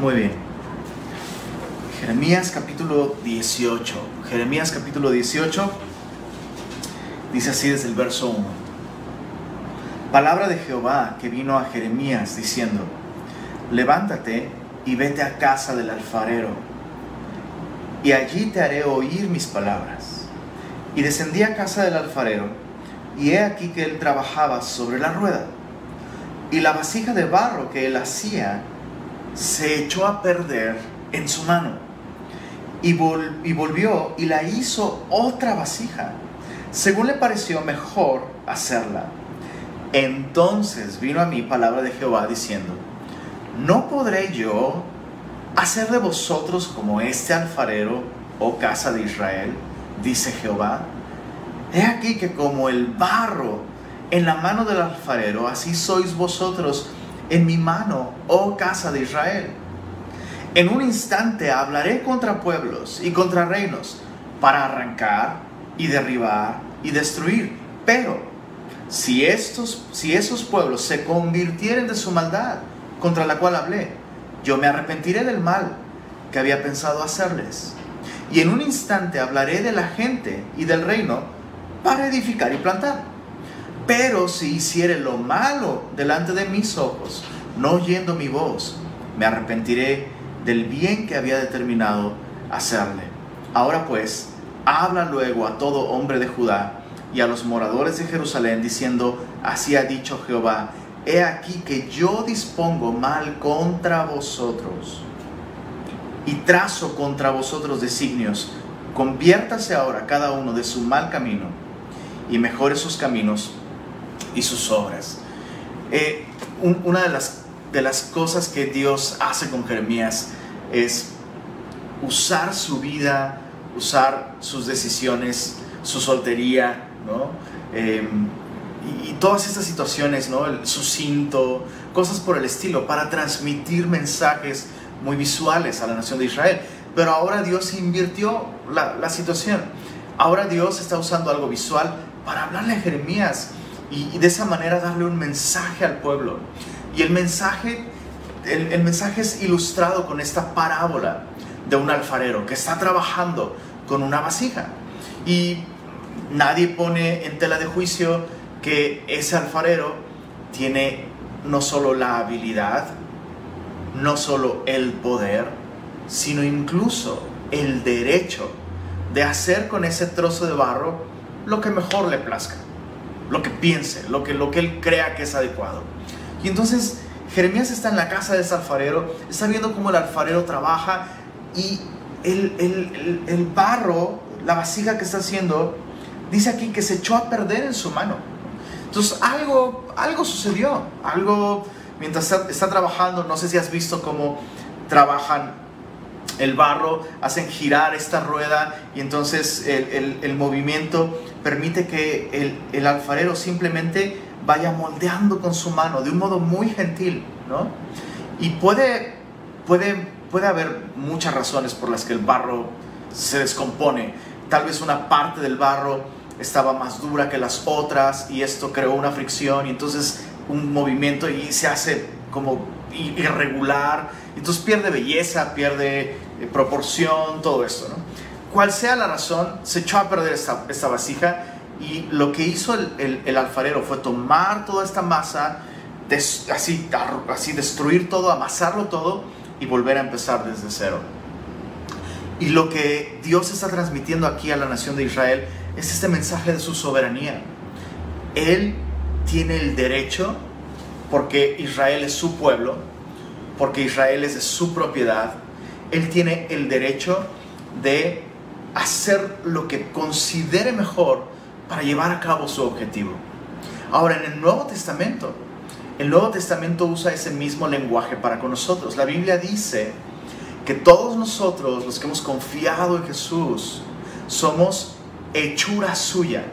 Muy bien. Jeremías capítulo 18. Jeremías capítulo 18 dice así desde el verso 1. Palabra de Jehová que vino a Jeremías diciendo, levántate y vete a casa del alfarero, y allí te haré oír mis palabras. Y descendí a casa del alfarero, y he aquí que él trabajaba sobre la rueda, y la vasija de barro que él hacía se echó a perder en su mano. Y, y volvió y la hizo otra vasija, según le pareció mejor hacerla. Entonces vino a mí palabra de Jehová diciendo, ¿no podré yo hacer de vosotros como este alfarero, oh casa de Israel? Dice Jehová. He aquí que como el barro en la mano del alfarero, así sois vosotros en mi mano, oh casa de Israel. En un instante hablaré contra pueblos y contra reinos para arrancar y derribar y destruir. Pero si, estos, si esos pueblos se convirtieren de su maldad contra la cual hablé, yo me arrepentiré del mal que había pensado hacerles. Y en un instante hablaré de la gente y del reino para edificar y plantar. Pero si hiciere lo malo delante de mis ojos, no oyendo mi voz, me arrepentiré del bien que había determinado hacerle. Ahora pues, habla luego a todo hombre de Judá y a los moradores de Jerusalén, diciendo, así ha dicho Jehová, he aquí que yo dispongo mal contra vosotros y trazo contra vosotros designios. Conviértase ahora cada uno de su mal camino y mejore sus caminos y sus obras. Eh, una de las, de las cosas que Dios hace con Jeremías es usar su vida, usar sus decisiones, su soltería. Em, y, todas estas situaciones, ¿no? El, su cinto, cosas por el estilo, para transmitir mensajes muy visuales a la nación de Israel. Pero ahora Dios invirtió la, la situación. Ahora Dios está usando algo visual para hablarle a Jeremías y, de esa manera darle un mensaje al pueblo. Y el mensaje, el, mensaje es ilustrado con esta parábola de un alfarero que está trabajando con una vasija. Y nadie pone en tela de juicio que ese alfarero tiene no solo la habilidad, no solo el poder, sino incluso el derecho de hacer con ese trozo de barro lo que mejor le plazca lo que piense, lo que, lo que él crea que es adecuado. Y entonces Jeremías está en la casa de ese alfarero, está viendo cómo el alfarero trabaja y el, el, el, barro, la vasija que está haciendo, dice aquí que se echó a perder en su mano. Entonces algo, algo sucedió, algo mientras está, está trabajando, no sé si has visto cómo trabajan el barro, hacen girar esta rueda y entonces el, movimiento permite que el, alfarero simplemente vaya moldeando con su mano de un modo muy gentil, ¿no? Y puede, puede, puede haber muchas razones por las que el barro se descompone. Tal vez una parte del barro estaba más dura que las otras y esto creó una fricción y entonces un movimiento y se hace como irregular, entonces pierde belleza, pierde proporción, todo esto. ¿no? Cual sea la razón, se echó a perder esta, esta vasija y lo que hizo el, el, alfarero fue tomar toda esta masa, así, así destruir todo, amasarlo todo y volver a empezar desde cero. Y lo que Dios está transmitiendo aquí a la nación de Israel es este mensaje de su soberanía. Él tiene el derecho, porque Israel es su pueblo, porque Israel es su propiedad, él tiene el derecho de hacer lo que considere mejor para llevar a cabo su objetivo. Ahora, en el Nuevo Testamento, el Nuevo Testamento usa ese mismo lenguaje para con nosotros. La Biblia dice que todos nosotros, los que hemos confiado en Jesús, somos hechura suya.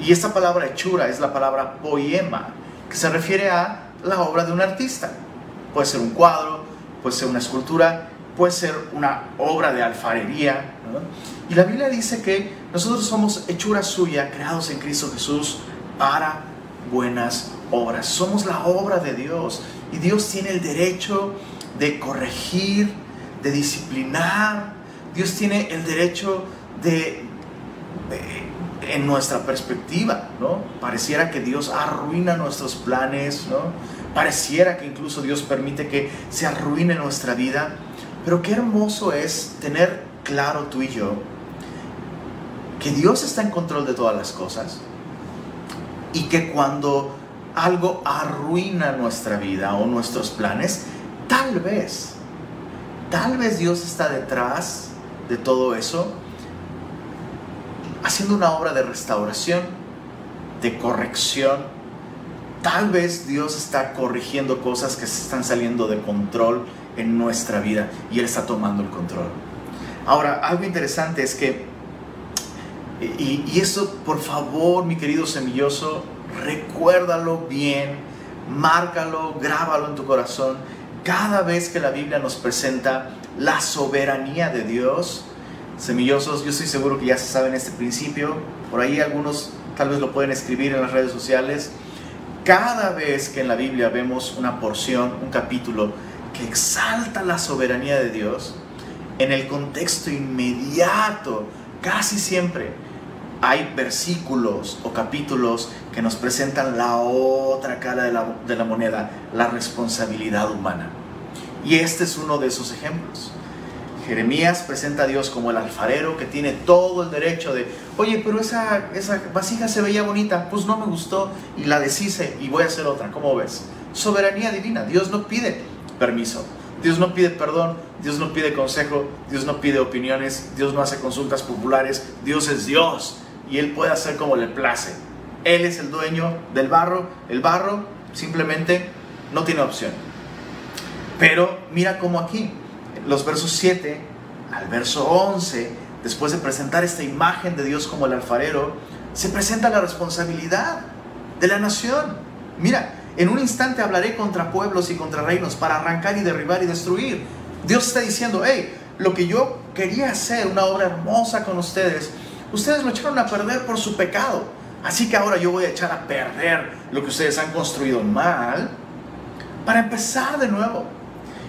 Y esta palabra hechura es la palabra poema, que se refiere a la obra de un artista. Puede ser un cuadro, puede ser una escultura, puede ser una obra de alfarería. Y la Biblia dice que nosotros somos hechura suya, creados en Cristo Jesús para buenas obras. Somos la obra de Dios y Dios tiene el derecho de corregir, de disciplinar. Dios tiene el derecho de, en nuestra perspectiva, ¿no? Pareciera que Dios arruina nuestros planes, ¿no? Pareciera que incluso Dios permite que se arruine nuestra vida. Pero qué hermoso es tener claro tú y yo que Dios está en control de todas las cosas y que cuando algo arruina nuestra vida o nuestros planes, tal vez, tal vez Dios está detrás de todo eso, haciendo una obra de restauración, de corrección. Tal vez Dios está corrigiendo cosas que se están saliendo de control en nuestra vida y Él está tomando el control. Ahora, algo interesante es que, y, eso por favor, mi querido semilloso, recuérdalo bien, márcalo, grábalo en tu corazón. Cada vez que la Biblia nos presenta la soberanía de Dios, semillosos, yo estoy seguro que ya se saben este principio, por ahí algunos tal vez lo pueden escribir en las redes sociales. Cada vez que en la Biblia vemos una porción, un capítulo que exalta la soberanía de Dios, en el contexto inmediato, casi siempre, hay versículos o capítulos que nos presentan la otra cara de la, de la, moneda, la responsabilidad humana. Y este es uno de esos ejemplos. Jeremías presenta a Dios como el alfarero que tiene todo el derecho de, oye, pero esa, esa vasija se veía bonita, pues no me gustó y la deshice y voy a hacer otra, ¿cómo ves? Soberanía divina, Dios no pide permiso, Dios no pide perdón, Dios no pide consejo, Dios no pide opiniones, Dios no hace consultas populares, Dios es Dios y Él puede hacer como le place. Él es el dueño del barro, el barro simplemente no tiene opción. Pero mira cómo aquí, los versos 7 al verso 11, después de presentar esta imagen de Dios como el alfarero, se presenta la responsabilidad de la nación. Mira, en un instante hablaré contra pueblos y contra reinos para arrancar y derribar y destruir. Dios está diciendo, hey, lo que yo quería hacer, una obra hermosa con ustedes, ustedes lo echaron a perder por su pecado. Así que ahora yo voy a echar a perder lo que ustedes han construido mal para empezar de nuevo.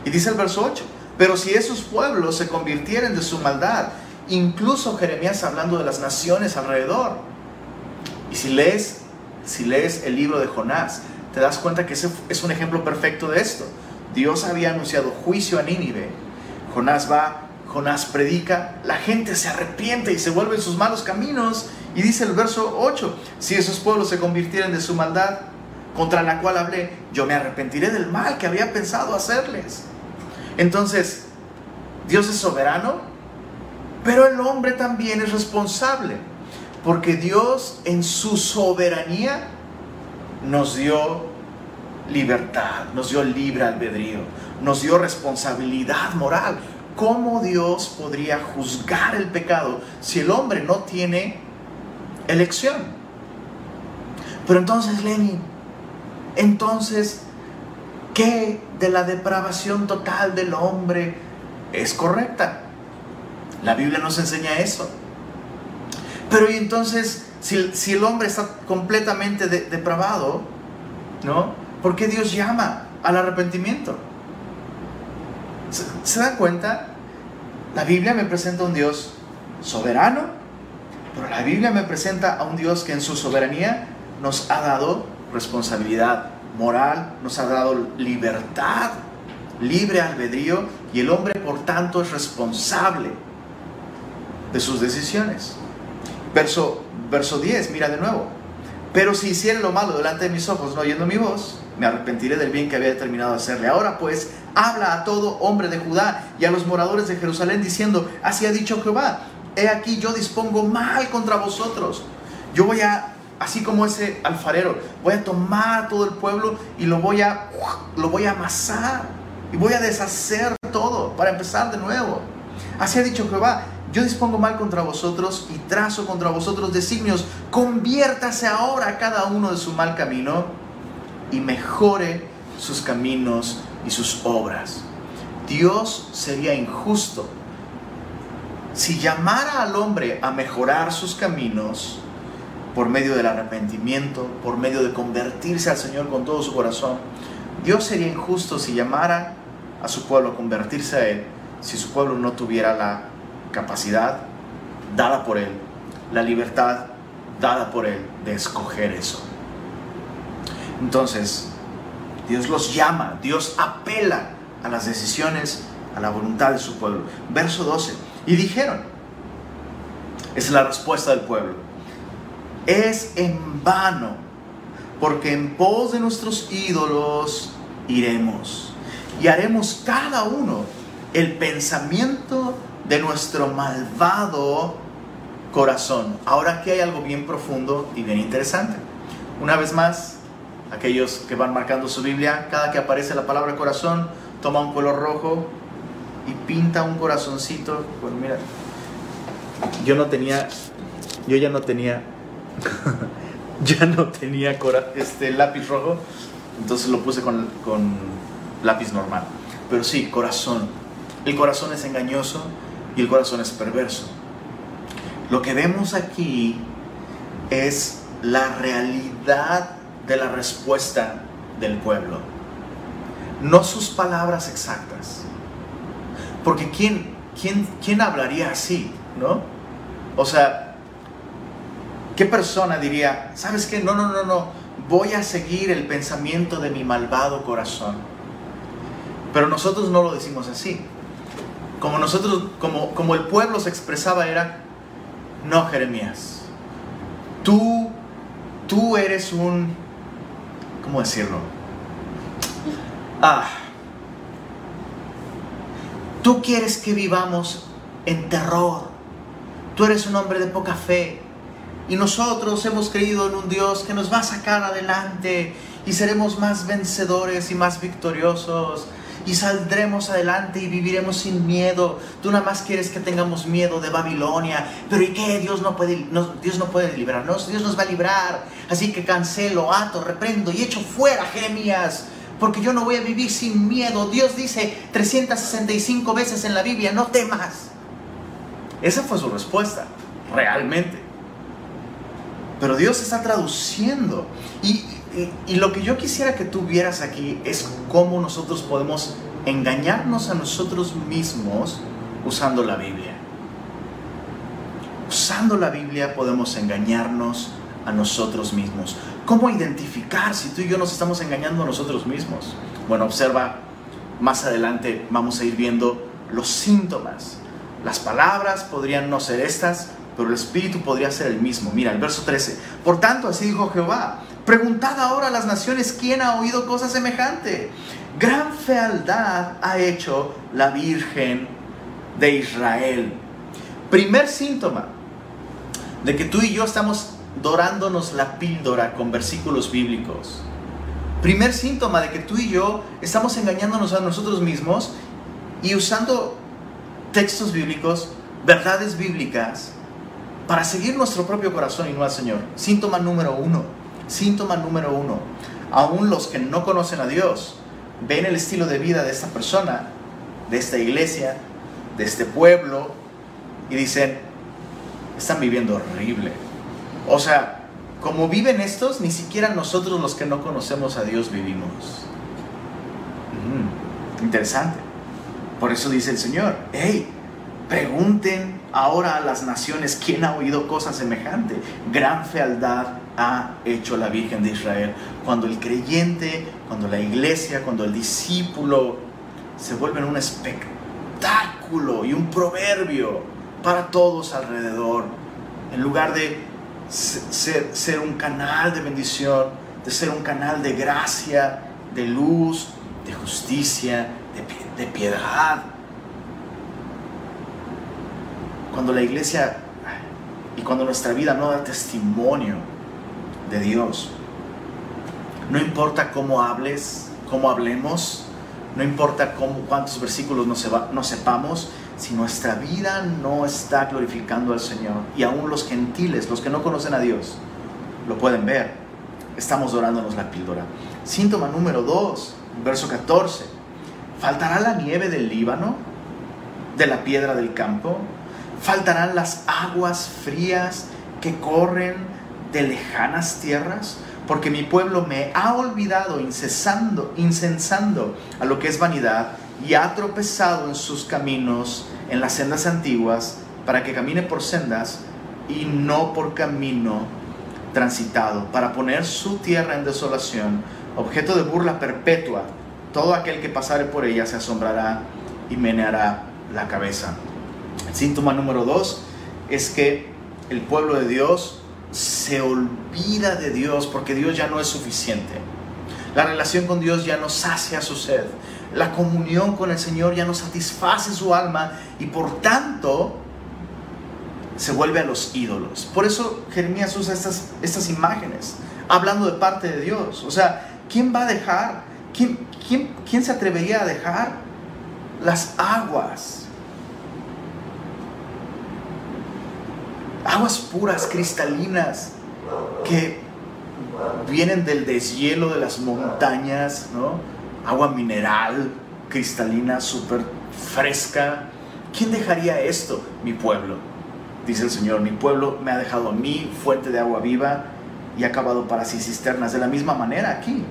Y dice el verso 8, pero si esos pueblos se convirtieren de su maldad, incluso Jeremías hablando de las naciones alrededor. Y si lees, si lees el libro de Jonás, te das cuenta que ese es un ejemplo perfecto de esto. Dios había anunciado juicio a Nínive. Jonás va, Jonás predica, la gente se arrepiente y se vuelve en sus malos caminos. Y dice el verso 8, si esos pueblos se convirtieren de su maldad contra la cual hablé, yo me arrepentiré del mal que había pensado hacerles. Entonces, Dios es soberano, pero el hombre también es responsable, porque Dios en su soberanía nos dio libertad, nos dio libre albedrío, nos dio responsabilidad moral. ¿Cómo Dios podría juzgar el pecado si el hombre no tiene elección? Pero entonces, Lenin, entonces, ¿qué de la depravación total del hombre es correcta? La Biblia nos enseña eso. Pero y entonces, si, si el hombre está completamente de, depravado, ¿no? ¿Por qué Dios llama al arrepentimiento? ¿Se, ¿Se, dan cuenta? La Biblia me presenta a un Dios soberano, pero la Biblia me presenta a un Dios que en su soberanía nos ha dado responsabilidad moral, nos ha dado libertad, libre albedrío, y el hombre por tanto es responsable de sus decisiones. Verso, verso 10, mira de nuevo. Pero si hiciera lo malo delante de mis ojos, no oyendo mi voz, me arrepentiré del bien que había determinado hacerle. Ahora pues, habla a todo hombre de Judá y a los moradores de Jerusalén diciendo, así ha dicho Jehová, he aquí yo dispongo mal contra vosotros. Yo voy a, así como ese alfarero, voy a tomar todo el pueblo y lo voy a, lo voy a amasar y voy a deshacer todo para empezar de nuevo. Así ha dicho Jehová, yo dispongo mal contra vosotros y trazo contra vosotros designios. Conviértase ahora cada uno de su mal camino y mejore sus caminos y sus obras. Dios sería injusto si llamara al hombre a mejorar sus caminos por medio del arrepentimiento, por medio de convertirse al Señor con todo su corazón. Dios sería injusto si llamara a su pueblo a convertirse a Él si su pueblo no tuviera la capacidad dada por Él, la libertad dada por Él de escoger eso. Entonces, Dios los llama, Dios apela a las decisiones, a la voluntad de su pueblo. Verso 12. Y dijeron, es la respuesta del pueblo, es en vano, porque en pos de nuestros ídolos iremos y haremos cada uno el pensamiento de nuestro malvado corazón. Ahora aquí hay algo bien profundo y bien interesante. Una vez más, aquellos que van marcando su Biblia, cada que aparece la palabra corazón, toma un color rojo y pinta un corazoncito. Bueno, mira, yo no tenía, yo ya no tenía, ya no tenía este lápiz rojo, entonces lo puse con, con lápiz normal. Pero sí, corazón. El corazón es engañoso y el corazón es perverso. Lo que vemos aquí es la realidad de la respuesta del pueblo, no sus palabras exactas. Porque ¿quién, quién, quién hablaría así? ¿No? O sea, ¿qué persona diría, sabes qué? No, no, no, no, voy a seguir el pensamiento de mi malvado corazón. Pero nosotros no lo decimos así. Como nosotros, como, como el pueblo se expresaba era, no, Jeremías, tú, tú eres un ¿cómo decirlo? Ah, tú quieres que vivamos en terror. Tú eres un hombre de poca fe. Y nosotros hemos creído en un Dios que nos va a sacar adelante y seremos más vencedores y más victoriosos y saldremos adelante y viviremos sin miedo. Tú nada más quieres que tengamos miedo de Babilonia, pero ¿y qué? Dios no puede, Dios no puede librarnos, Dios nos va a librar. Así que cancelo, ato, reprendo y echo fuera Jeremías, porque yo no voy a vivir sin miedo. Dios dice 365 veces en la Biblia, no temas. Esa fue su respuesta, realmente. Pero Dios está traduciendo y y, lo que yo quisiera que tú vieras aquí es cómo nosotros podemos engañarnos a nosotros mismos usando la Biblia. Usando la Biblia podemos engañarnos a nosotros mismos. ¿Cómo identificar si tú y yo nos estamos engañando a nosotros mismos? Bueno, observa, más adelante vamos a ir viendo los síntomas. Las palabras podrían no ser estas, pero el espíritu podría ser el mismo. Mira, el verso 13. Por tanto, así dijo Jehová, Preguntad ahora a las naciones quién ha oído cosa semejante. Gran fealdad ha hecho la Virgen de Israel. Primer síntoma de que tú y yo estamos dorándonos la píldora con versículos bíblicos. Primer síntoma de que tú y yo estamos engañándonos a nosotros mismos y usando textos bíblicos, verdades bíblicas, para seguir nuestro propio corazón y no al Señor. Síntoma número uno Síntoma número uno, aún los que no conocen a Dios ven el estilo de vida de esta persona, de esta iglesia, de este pueblo, y dicen, están viviendo horrible. O sea, como viven estos, ni siquiera nosotros los que no conocemos a Dios vivimos. Mm, interesante. Por eso dice el Señor, hey, pregunten ahora a las naciones quién ha oído cosas semejante. Gran fealdad ha hecho la Virgen de Israel. Cuando el creyente, cuando la iglesia, cuando el discípulo se vuelven un espectáculo y un proverbio para todos alrededor, en lugar de ser, un canal de bendición, de ser un canal de gracia, de luz, de justicia, de, de piedad. Cuando la iglesia y cuando nuestra vida no da testimonio de Dios. No importa cómo hables, cómo hablemos, no importa cuántos versículos no, sepamos, si nuestra vida no está glorificando al Señor, y aún los gentiles, los que no conocen a Dios, lo pueden ver, estamos dorándonos la píldora. Síntoma número 2, verso 14. ¿Faltará la nieve del Líbano, de la piedra del campo? ¿Faltarán las aguas frías que corren de lejanas tierras? Porque mi pueblo me ha olvidado incesando, incensando a lo que es vanidad y ha tropezado en sus caminos, en las sendas antiguas, para que camine por sendas y no por camino transitado, para poner su tierra en desolación, objeto de burla perpetua. Todo aquel que pasare por ella se asombrará y meneará la cabeza. Síntoma número dos es que el pueblo de Dios se olvida de Dios porque Dios ya no es suficiente. La relación con Dios ya no sacia su sed. La comunión con el Señor ya no satisface su alma y por tanto se vuelve a los ídolos. Por eso Jeremías usa estas, estas imágenes, hablando de parte de Dios. O sea, ¿quién va a dejar? ¿Quién, quién, quién se atrevería a dejar las aguas? Aguas puras, cristalinas, que vienen del deshielo de las montañas, ¿no? Agua mineral, cristalina, súper fresca. ¿Quién dejaría esto? Mi pueblo, dice el Señor. Mi pueblo me ha dejado a mí fuente de agua viva y ha acabado para sí cisternas. De la misma manera aquí.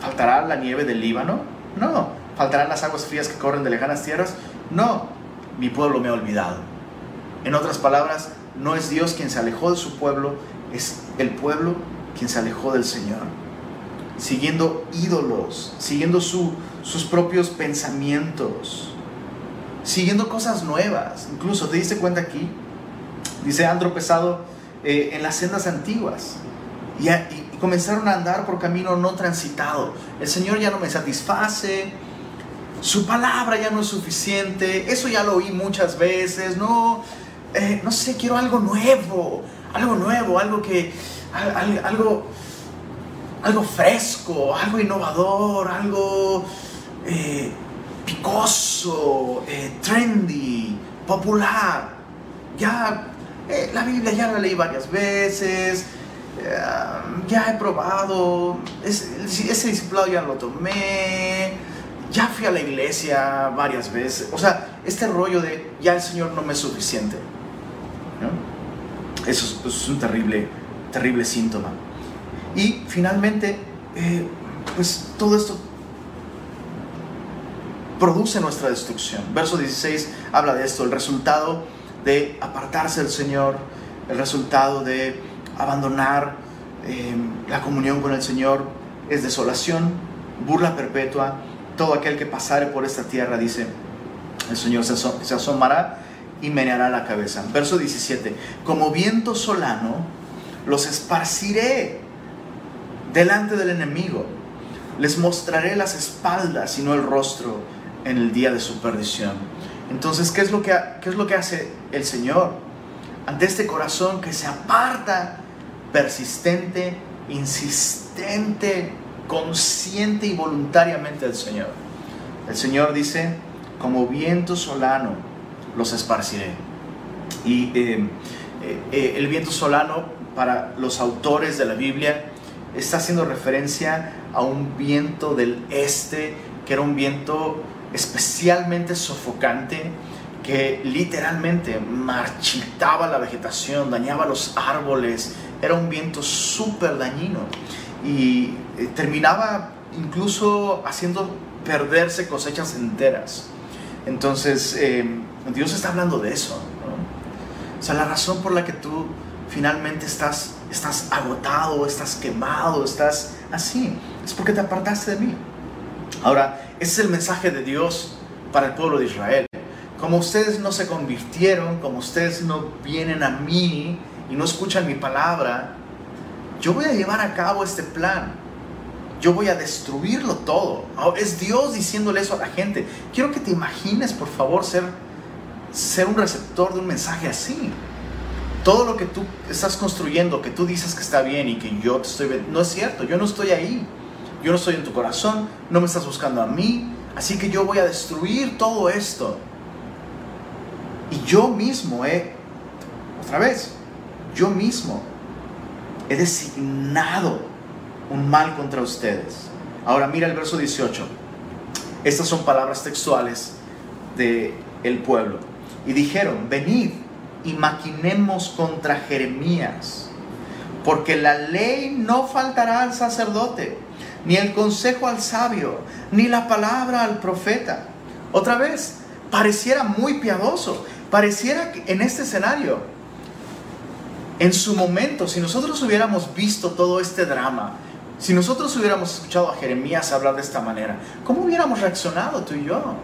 ¿Faltará la nieve del Líbano? No. ¿Faltarán las aguas frías que corren de lejanas tierras? No. Mi pueblo me ha olvidado. En otras palabras, no es Dios quien se alejó de su pueblo, es el pueblo quien se alejó del Señor, siguiendo ídolos, siguiendo sus propios pensamientos, siguiendo cosas nuevas. Incluso, ¿te diste cuenta aquí? Dice Andro Pesado, eh, en las sendas antiguas. Y, y, comenzaron a andar por camino no transitado. El Señor ya no me satisface. Su palabra ya no es suficiente. Eso ya lo oí muchas veces. No, eh, no sé, quiero algo nuevo. Algo nuevo, algo que, algo, algo fresco, algo innovador, algo eh, picoso, eh, trendy, popular. Ya la Biblia ya la leí varias veces, ya he probado, ese, ese discipulado ya lo tomé, ya fui a la iglesia varias veces. O sea, este rollo de ya el Señor no me es suficiente. Eso es un terrible terrible síntoma. Y finalmente, eh, pues todo esto produce nuestra destrucción. Verso 16 habla de esto, el resultado de apartarse del Señor, el resultado de abandonar eh, la comunión con el Señor es desolación, burla perpetua. Todo aquel que pasare por esta tierra, dice, el Señor se, se asomará y meneará la cabeza. Verso 17, como viento solano, los esparciré delante del enemigo. Les mostraré las espaldas y no el rostro en el día de su perdición. Entonces, ¿qué es lo que, qué es lo que hace el Señor? Ante este corazón que se aparta, persistente, insistente, consciente y voluntariamente del Señor. El Señor dice, como viento solano los esparciré. Y eh, eh, eh, el viento solano para los autores de la Biblia está haciendo referencia a un viento del este, que era un viento especialmente sofocante, que literalmente marchitaba la vegetación, dañaba los árboles, era un viento súper dañino y terminaba incluso haciendo perderse cosechas enteras. Entonces, Dios está hablando de eso. O sea, la razón por la que tú finalmente estás, estás agotado, estás quemado, estás así. Es porque te apartaste de mí. Ahora, ese es el mensaje de Dios para el pueblo de Israel. Como ustedes no se convirtieron, como ustedes no vienen a mí y no escuchan mi palabra, yo voy a llevar a cabo este plan. Yo voy a destruirlo todo. Es Dios diciéndole eso a la gente. Quiero que te imagines, por favor, ser, ser un receptor de un mensaje así todo lo que tú estás construyendo, que tú dices que está bien y que yo te estoy no es cierto, yo no estoy ahí. Yo no estoy en tu corazón, no me estás buscando a mí, así que yo voy a destruir todo esto. Y yo mismo he, otra vez, yo mismo he designado un mal contra ustedes. Ahora mira el verso 18. Estas son palabras textuales de el pueblo. Y dijeron, venid y maquinemos contra Jeremías, porque la ley no faltará al sacerdote, ni el consejo al sabio, ni la palabra al profeta. Otra vez, pareciera muy piadoso, pareciera que en este escenario, en su momento, si nosotros hubiéramos visto todo este drama, si nosotros hubiéramos escuchado a Jeremías hablar de esta manera, ¿cómo hubiéramos reaccionado tú y yo?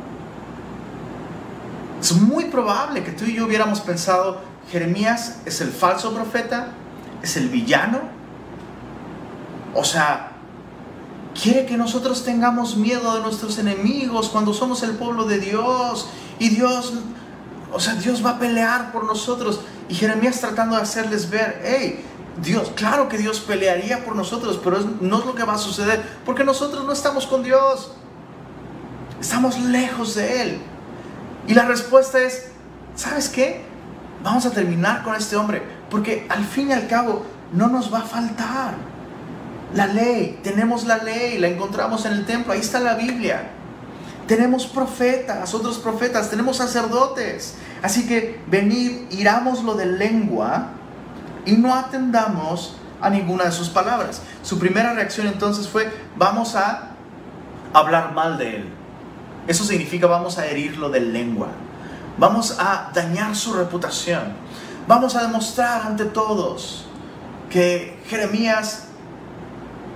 Es muy probable que tú y yo hubiéramos pensado, Jeremías es el falso profeta, es el villano. O sea, quiere que nosotros tengamos miedo de nuestros enemigos cuando somos el pueblo de Dios. Y Dios, o sea, Dios va a pelear por nosotros. Y Jeremías tratando de hacerles ver, hey, Dios, claro que Dios pelearía por nosotros, pero no es lo que va a suceder, porque nosotros no estamos con Dios. Estamos lejos de Él. Y la respuesta es, ¿sabes qué? Vamos a terminar con este hombre, porque al fin y al cabo no nos va a faltar. La ley, tenemos la ley, la encontramos en el templo, ahí está la Biblia. Tenemos profetas, otros profetas, tenemos sacerdotes. Así que venid, iramos lo de lengua y no atendamos a ninguna de sus palabras. Su primera reacción entonces fue, vamos a hablar mal de él. Eso significa vamos a herirlo de lengua. Vamos a dañar su reputación. Vamos a demostrar ante todos que Jeremías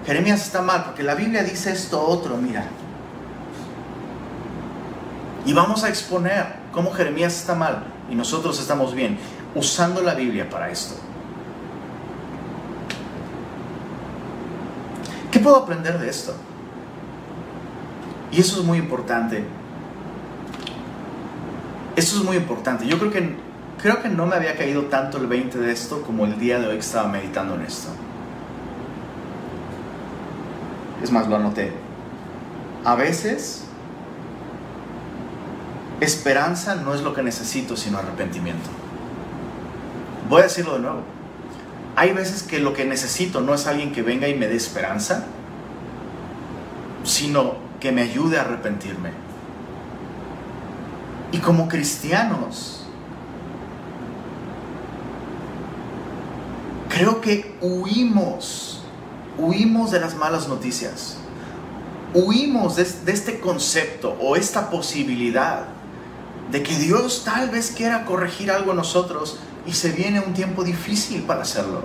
Jeremías está mal porque la Biblia dice esto otro, mira. Y vamos a exponer cómo Jeremías está mal y nosotros estamos bien, usando la Biblia para esto. ¿Qué puedo aprender de esto? Y eso es muy importante. Eso es muy importante. Yo creo que, creo que no me había caído tanto el 20 de esto como el día de hoy que estaba meditando en esto. Es más, lo anoté. A veces, esperanza no es lo que necesito, sino arrepentimiento. Voy a decirlo de nuevo. Hay veces que lo que necesito no es alguien que venga y me dé esperanza, sino que me ayude a arrepentirme. Y como cristianos, creo que huimos, huimos de las malas noticias, huimos de, este concepto o esta posibilidad de que Dios tal vez quiera corregir algo en nosotros y se viene un tiempo difícil para hacerlo.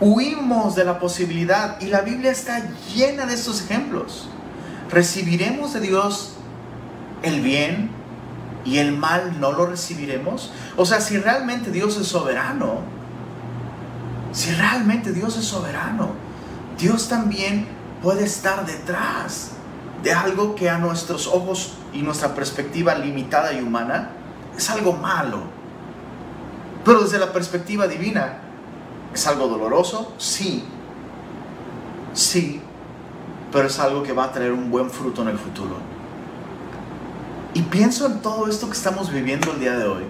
Huimos de la posibilidad y la Biblia está llena de estos ejemplos recibiremos de Dios el bien y el mal no lo recibiremos? O sea, si realmente Dios es soberano, si realmente Dios es soberano, Dios también puede estar detrás de algo que a nuestros ojos y nuestra perspectiva limitada y humana es algo malo. Pero desde la perspectiva divina, ¿es algo doloroso? Sí. Sí, pero es algo que va a traer un buen fruto en el futuro. Y pienso en todo esto que estamos viviendo el día de hoy.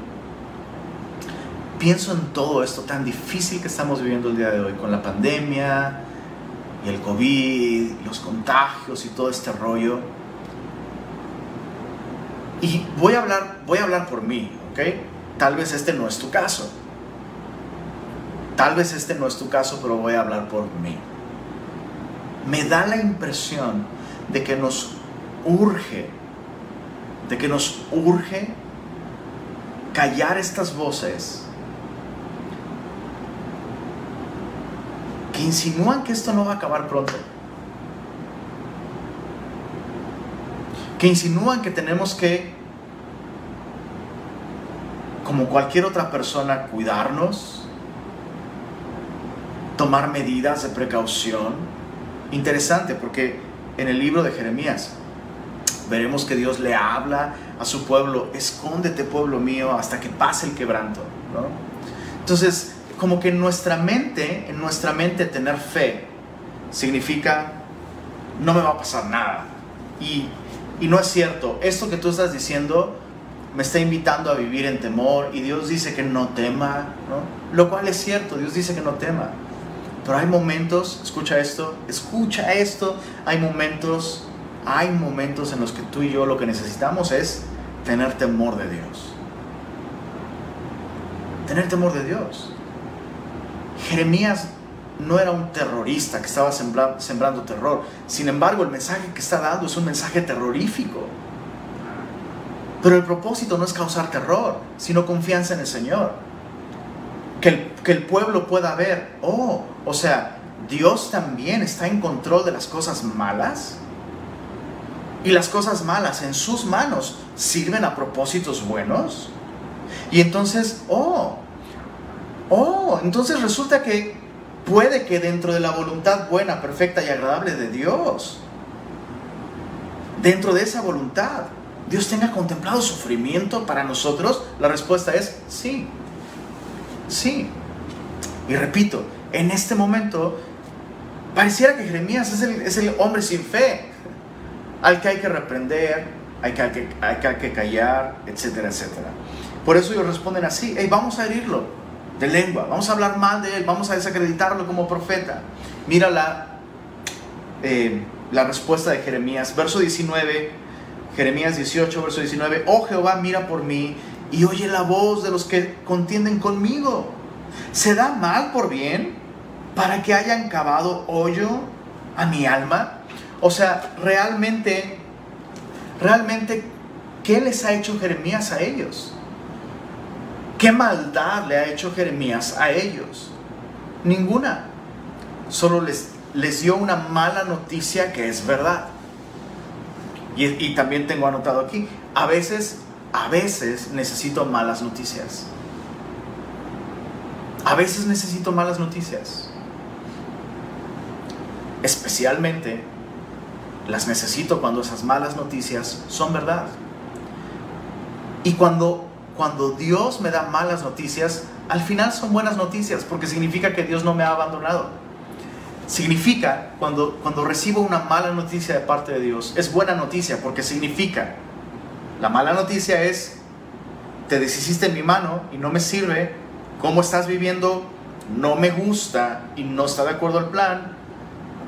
Pienso en todo esto tan difícil que estamos viviendo el día de hoy con la pandemia y el COVID, los contagios y todo este rollo. Y voy a hablar, voy a hablar por mí, ¿ok? Tal vez este no es tu caso. Tal vez este no es tu caso, pero voy a hablar por mí me da la impresión de que nos urge, de que nos urge callar estas voces que insinúan que esto no va a acabar pronto. Que insinúan que tenemos que, como cualquier otra persona, cuidarnos, tomar medidas de precaución, Interesante porque en el libro de Jeremías veremos que Dios le habla a su pueblo, escóndete pueblo mío hasta que pase el quebranto. Entonces, como que en nuestra mente, en nuestra mente tener fe significa no me va a pasar nada. Y, y no es cierto, esto que tú estás diciendo me está invitando a vivir en temor y Dios dice que no tema, ¿no? Lo cual es cierto, Dios dice que no tema. Pero hay momentos, escucha esto, escucha esto, hay momentos, hay momentos en los que tú y yo lo que necesitamos es tener temor de Dios. Tener temor de Dios. Jeremías no era un terrorista que estaba sembrando, terror. Sin embargo, el mensaje que está dando es un mensaje terrorífico. Pero el propósito no es causar terror, sino confianza en el Señor. Que el, pueblo pueda ver, oh, o sea, Dios también está en control de las cosas malas. Y las cosas malas en sus manos sirven a propósitos buenos. Y entonces, oh, oh, entonces resulta que puede que dentro de la voluntad buena, perfecta y agradable de Dios, dentro de esa voluntad, Dios tenga contemplado sufrimiento para nosotros? La respuesta es sí. Sí. Y repito, en este momento, pareciera que Jeremías es el, hombre sin fe, al que hay que reprender, hay que, hay que, callar, etcétera, etcétera. Por eso ellos responden así, hey, vamos a herirlo de lengua, vamos a hablar mal de él, vamos a desacreditarlo como profeta. Mira la, eh, la respuesta de Jeremías, verso 19 Jeremías 18, verso 19, oh Jehová, mira por mí y oye la voz de los que contienden conmigo. ¿Se da mal por bien para que hayan cavado hoyo a mi alma? O sea, realmente, realmente, ¿qué les ha hecho Jeremías a ellos? ¿Qué maldad le ha hecho Jeremías a ellos? Ninguna. Solo les, les dio una mala noticia que es verdad. Y, también tengo anotado aquí, a veces, a veces necesito malas noticias. A veces necesito malas noticias. Especialmente las necesito cuando esas malas noticias son verdad. Y cuando, cuando Dios me da malas noticias, al final son buenas noticias porque significa que Dios no me ha abandonado significa, cuando, cuando recibo una mala noticia de parte de Dios, es buena noticia porque significa, la mala noticia es, te deshiciste en mi mano y no me sirve, cómo estás viviendo no me gusta y no está de acuerdo el plan.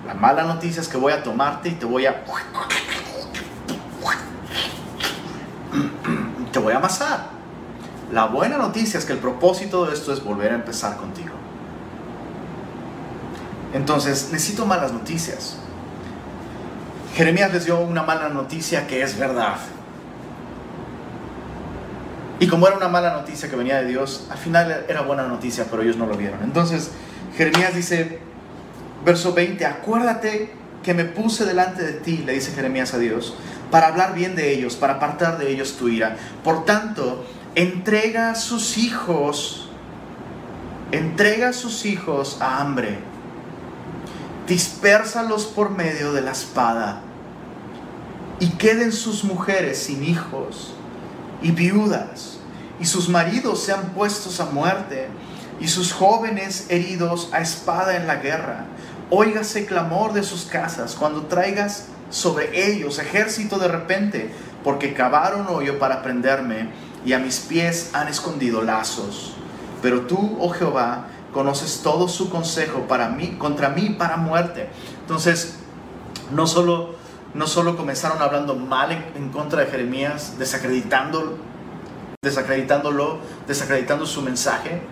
La mala noticia es que voy a tomarte y te voy a... Te voy a amasar. La buena noticia es que el propósito de esto es volver a empezar contigo. Entonces, necesito malas noticias. Jeremías les dio una mala noticia que es verdad. Y como era una mala noticia que venía de Dios, al final era buena noticia, pero ellos no lo vieron. Entonces, Jeremías dice, verso 20, acuérdate que me puse delante de ti, le dice Jeremías a Dios, para hablar bien de ellos, para apartar de ellos tu ira. Por tanto, entrega a sus hijos, entrega a sus hijos a hambre dispérsalos por medio de la espada, y queden sus mujeres sin hijos y viudas, y sus maridos sean puestos a muerte, y sus jóvenes heridos a espada en la guerra. Óigase clamor de sus casas cuando traigas sobre ellos ejército de repente, porque cavaron hoyo para prenderme, y a mis pies han escondido lazos. Pero tú, oh Jehová, conoces todo su consejo para mí, contra mí para muerte. Entonces, no solo, no solo comenzaron hablando mal en, contra de Jeremías, desacreditándolo, desacreditándolo, desacreditando su mensaje.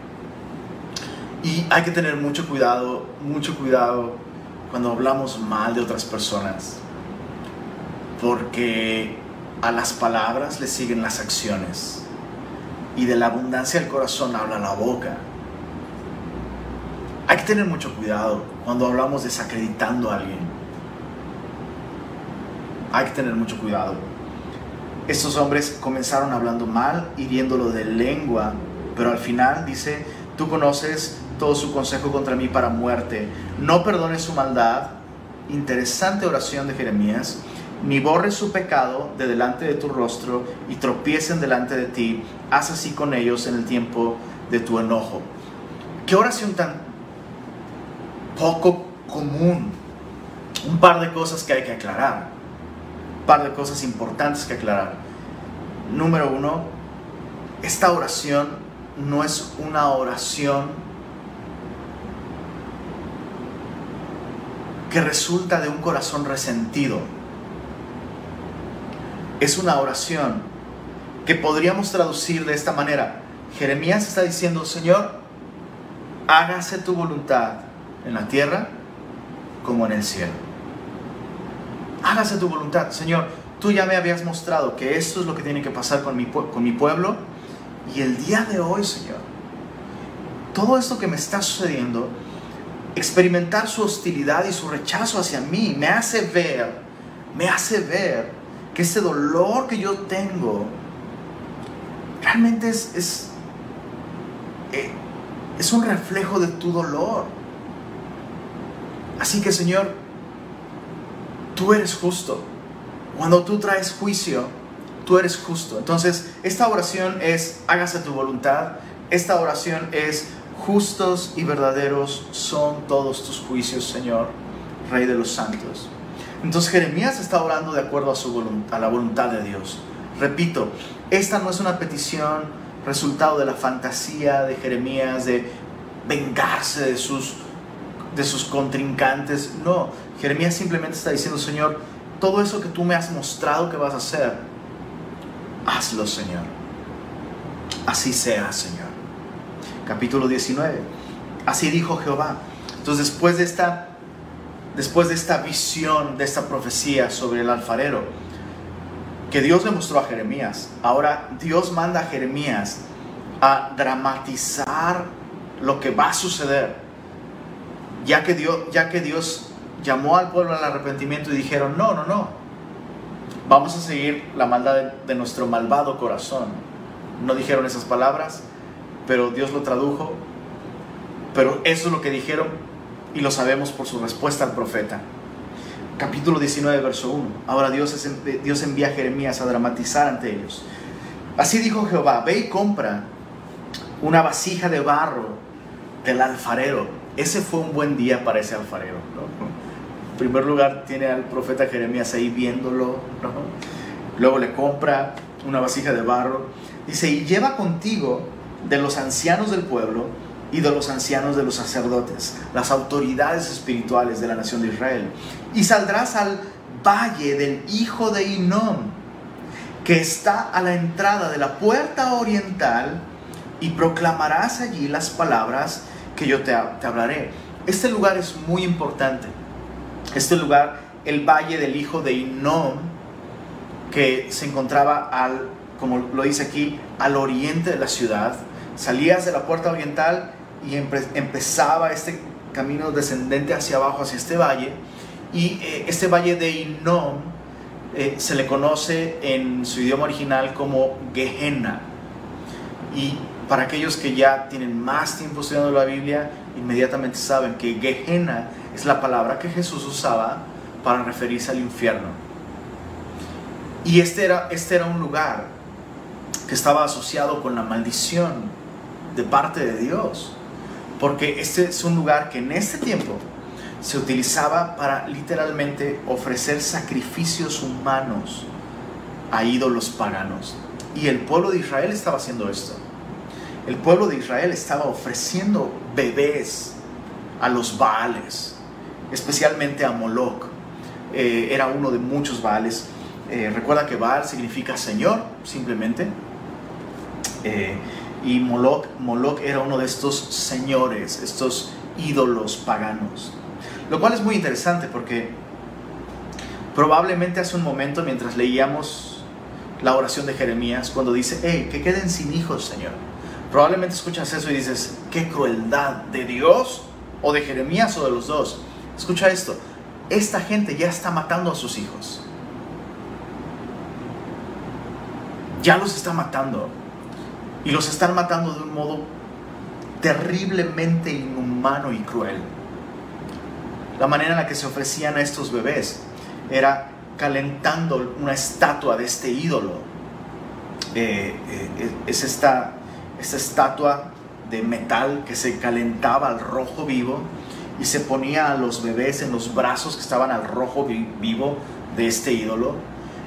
Y hay que tener mucho cuidado, mucho cuidado cuando hablamos mal de otras personas. Porque a las palabras le siguen las acciones. Y de la abundancia del corazón habla la boca. Hay que tener mucho cuidado cuando hablamos desacreditando a alguien. Hay que tener mucho cuidado. Estos hombres comenzaron hablando mal, hiriéndolo de lengua, pero al final dice, tú conoces todo su consejo contra mí para muerte. No perdones su maldad. Interesante oración de Jeremías. Ni borres su pecado de delante de tu rostro y tropiecen delante de ti. Haz así con ellos en el tiempo de tu enojo. Qué oración tan poco común. Un par de cosas que hay que aclarar. Par de cosas importantes que aclarar. Número uno, esta oración no es una oración que resulta de un corazón resentido. Es una oración que podríamos traducir de esta manera. Jeremías está diciendo, Señor, hágase tu voluntad en la tierra como en el cielo. Hágase tu voluntad, Señor. tú ya me habías mostrado que esto es lo que tiene que pasar con mi, con mi pueblo. Y el día de hoy, Señor, todo esto que me está sucediendo, experimentar su hostilidad y su rechazo hacia mí, me hace ver, me hace ver que ese dolor que yo tengo realmente es, es, eh, es un reflejo de tu dolor. Así que Señor, tú eres justo. Cuando tú traes juicio, tú eres justo. Entonces, esta oración es, hágase tu voluntad. Esta oración es, justos y verdaderos son todos tus juicios, Señor, Rey de los santos. Entonces Jeremías está orando de acuerdo a, su voluntad, a la voluntad de Dios. Repito, esta no es una petición resultado de la fantasía de Jeremías de vengarse de sus, de sus contrincantes. No, Jeremías simplemente está diciendo, Señor, todo eso que tú me has mostrado que vas a hacer, hazlo, Señor. Así sea, Señor. Capítulo 19. Así dijo Jehová. Entonces, después de esta después de esta visión, de esta profecía sobre el alfarero, que Dios le mostró a Jeremías. Ahora Dios manda a Jeremías a dramatizar lo que va a suceder, ya que Dios, ya que Dios llamó al pueblo al arrepentimiento y dijeron, no, no, no, vamos a seguir la maldad de, nuestro malvado corazón. No dijeron esas palabras, pero Dios lo tradujo, pero eso es lo que dijeron y lo sabemos por su respuesta al profeta. Capítulo 19, verso 1. Ahora Dios, Dios envía a Jeremías a dramatizar ante ellos. Así dijo Jehová, ve y compra una vasija de barro del alfarero. Ese fue un buen día para ese alfarero. En primer lugar, tiene al profeta Jeremías ahí viéndolo. Luego le compra una vasija de barro. Dice, y lleva contigo de los ancianos del pueblo y de los ancianos de los sacerdotes, las autoridades espirituales de la nación de Israel. Y saldrás al valle del hijo de Inom, que está a la entrada de la puerta oriental, y proclamarás allí las palabras que yo te, te hablaré. Este lugar es muy importante. Este lugar, el valle del hijo de Inom, que se encontraba al, como lo dice aquí, al oriente de la ciudad. Salías de la puerta oriental y empezaba este camino descendente hacia abajo, hacia este valle. Y eh, este valle de Inom eh, se le conoce en su idioma original como Gehenna. Y para aquellos que ya tienen más tiempo estudiando la Biblia, inmediatamente saben que Gehenna es la palabra que Jesús usaba para referirse al infierno. Y este era, este era un lugar que estaba asociado con la maldición de parte de Dios porque este es un lugar que en este tiempo se utilizaba para literalmente ofrecer sacrificios humanos a ídolos paganos. Y el pueblo de Israel estaba haciendo esto. El pueblo de Israel estaba ofreciendo bebés a los Baales, especialmente a Moloch. Eh, era uno de muchos Baales. Eh, recuerda que Baal significa Señor, simplemente. Eh, y Moloch, era uno de estos señores, estos ídolos paganos. Lo cual es muy interesante porque probablemente hace un momento mientras leíamos la oración de Jeremías, cuando dice, hey, que queden sin hijos, Señor. Probablemente escuchas eso y dices, qué crueldad de Dios o de Jeremías o de los dos. Escucha esto, esta gente ya está matando a sus hijos. Ya los está matando y los están matando de un modo terriblemente inhumano y cruel. La manera en la que se ofrecían a estos bebés era calentando una estatua de este ídolo. Eh, eh, es esta, esta estatua de metal que se calentaba al rojo vivo y se ponía a los bebés en los brazos que estaban al rojo vivo de este ídolo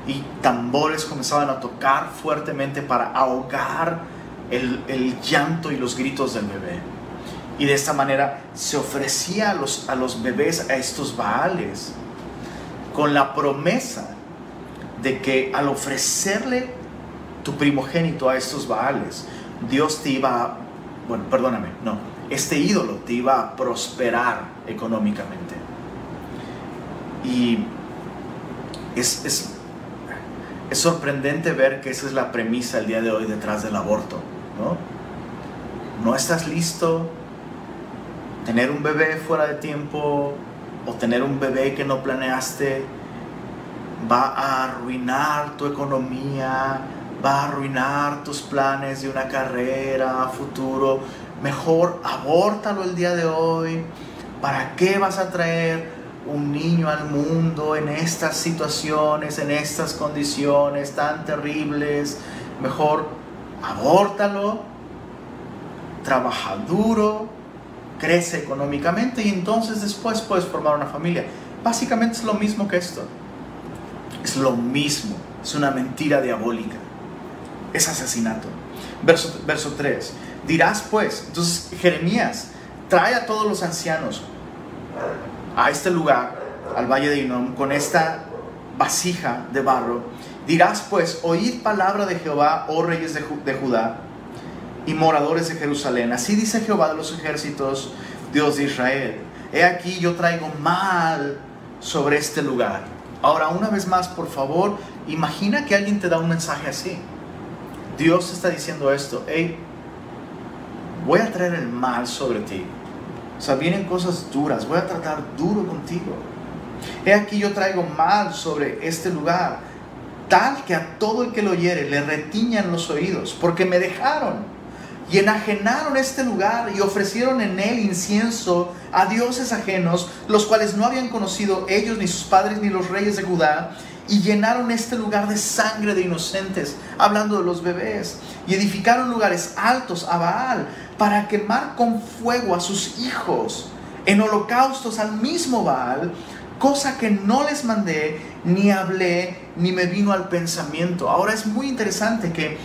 y tambores comenzaban a tocar fuertemente para ahogar el, llanto y los gritos del bebé. Y de esta manera se ofrecía a los, a los bebés a estos baales con la promesa de que al ofrecerle tu primogénito a estos baales, Dios te iba bueno, perdóname, no, este ídolo te iba a prosperar económicamente. Y es, es Es sorprendente ver que esa es la premisa el día de hoy detrás del aborto, ¿no? No estás listo, tener un bebé fuera de tiempo o tener un bebé que no planeaste va a arruinar tu economía, va a arruinar tus planes de una carrera futuro. Mejor abórtalo el día de hoy. ¿Para qué vas a traer un niño al mundo en estas situaciones, en estas condiciones tan terribles? Mejor abórtalo, trabaja duro, crece económicamente y entonces después puedes formar una familia. Básicamente es lo mismo que esto. Es lo mismo. Es una mentira diabólica. Es asesinato. Verso, verso 3. Dirás pues, entonces Jeremías trae a todos los ancianos a este lugar, al valle de Inom, con esta vasija de barro. Dirás pues, oíd palabra de Jehová, oh reyes de, de Judá y moradores de Jerusalén. Así dice Jehová de los ejércitos, Dios de Israel. He aquí yo traigo mal sobre este lugar. Ahora, una vez más, por favor, imagina que alguien te da un mensaje así. Dios está diciendo esto, hey, voy a traer el mal sobre ti. O sea, vienen cosas duras, voy a tratar duro contigo. He aquí yo traigo mal sobre este lugar, tal que a todo el que lo oyere le retiñan los oídos, porque me dejaron y enajenaron este lugar y ofrecieron en él incienso a dioses ajenos, los cuales no habían conocido ellos ni sus padres ni los reyes de Judá, y llenaron este lugar de sangre de inocentes, hablando de los bebés, y edificaron lugares altos a Baal para quemar con fuego a sus hijos en holocaustos al mismo Baal, cosa que no les mandé, ni hablé, ni me vino al pensamiento. Ahora es muy interesante que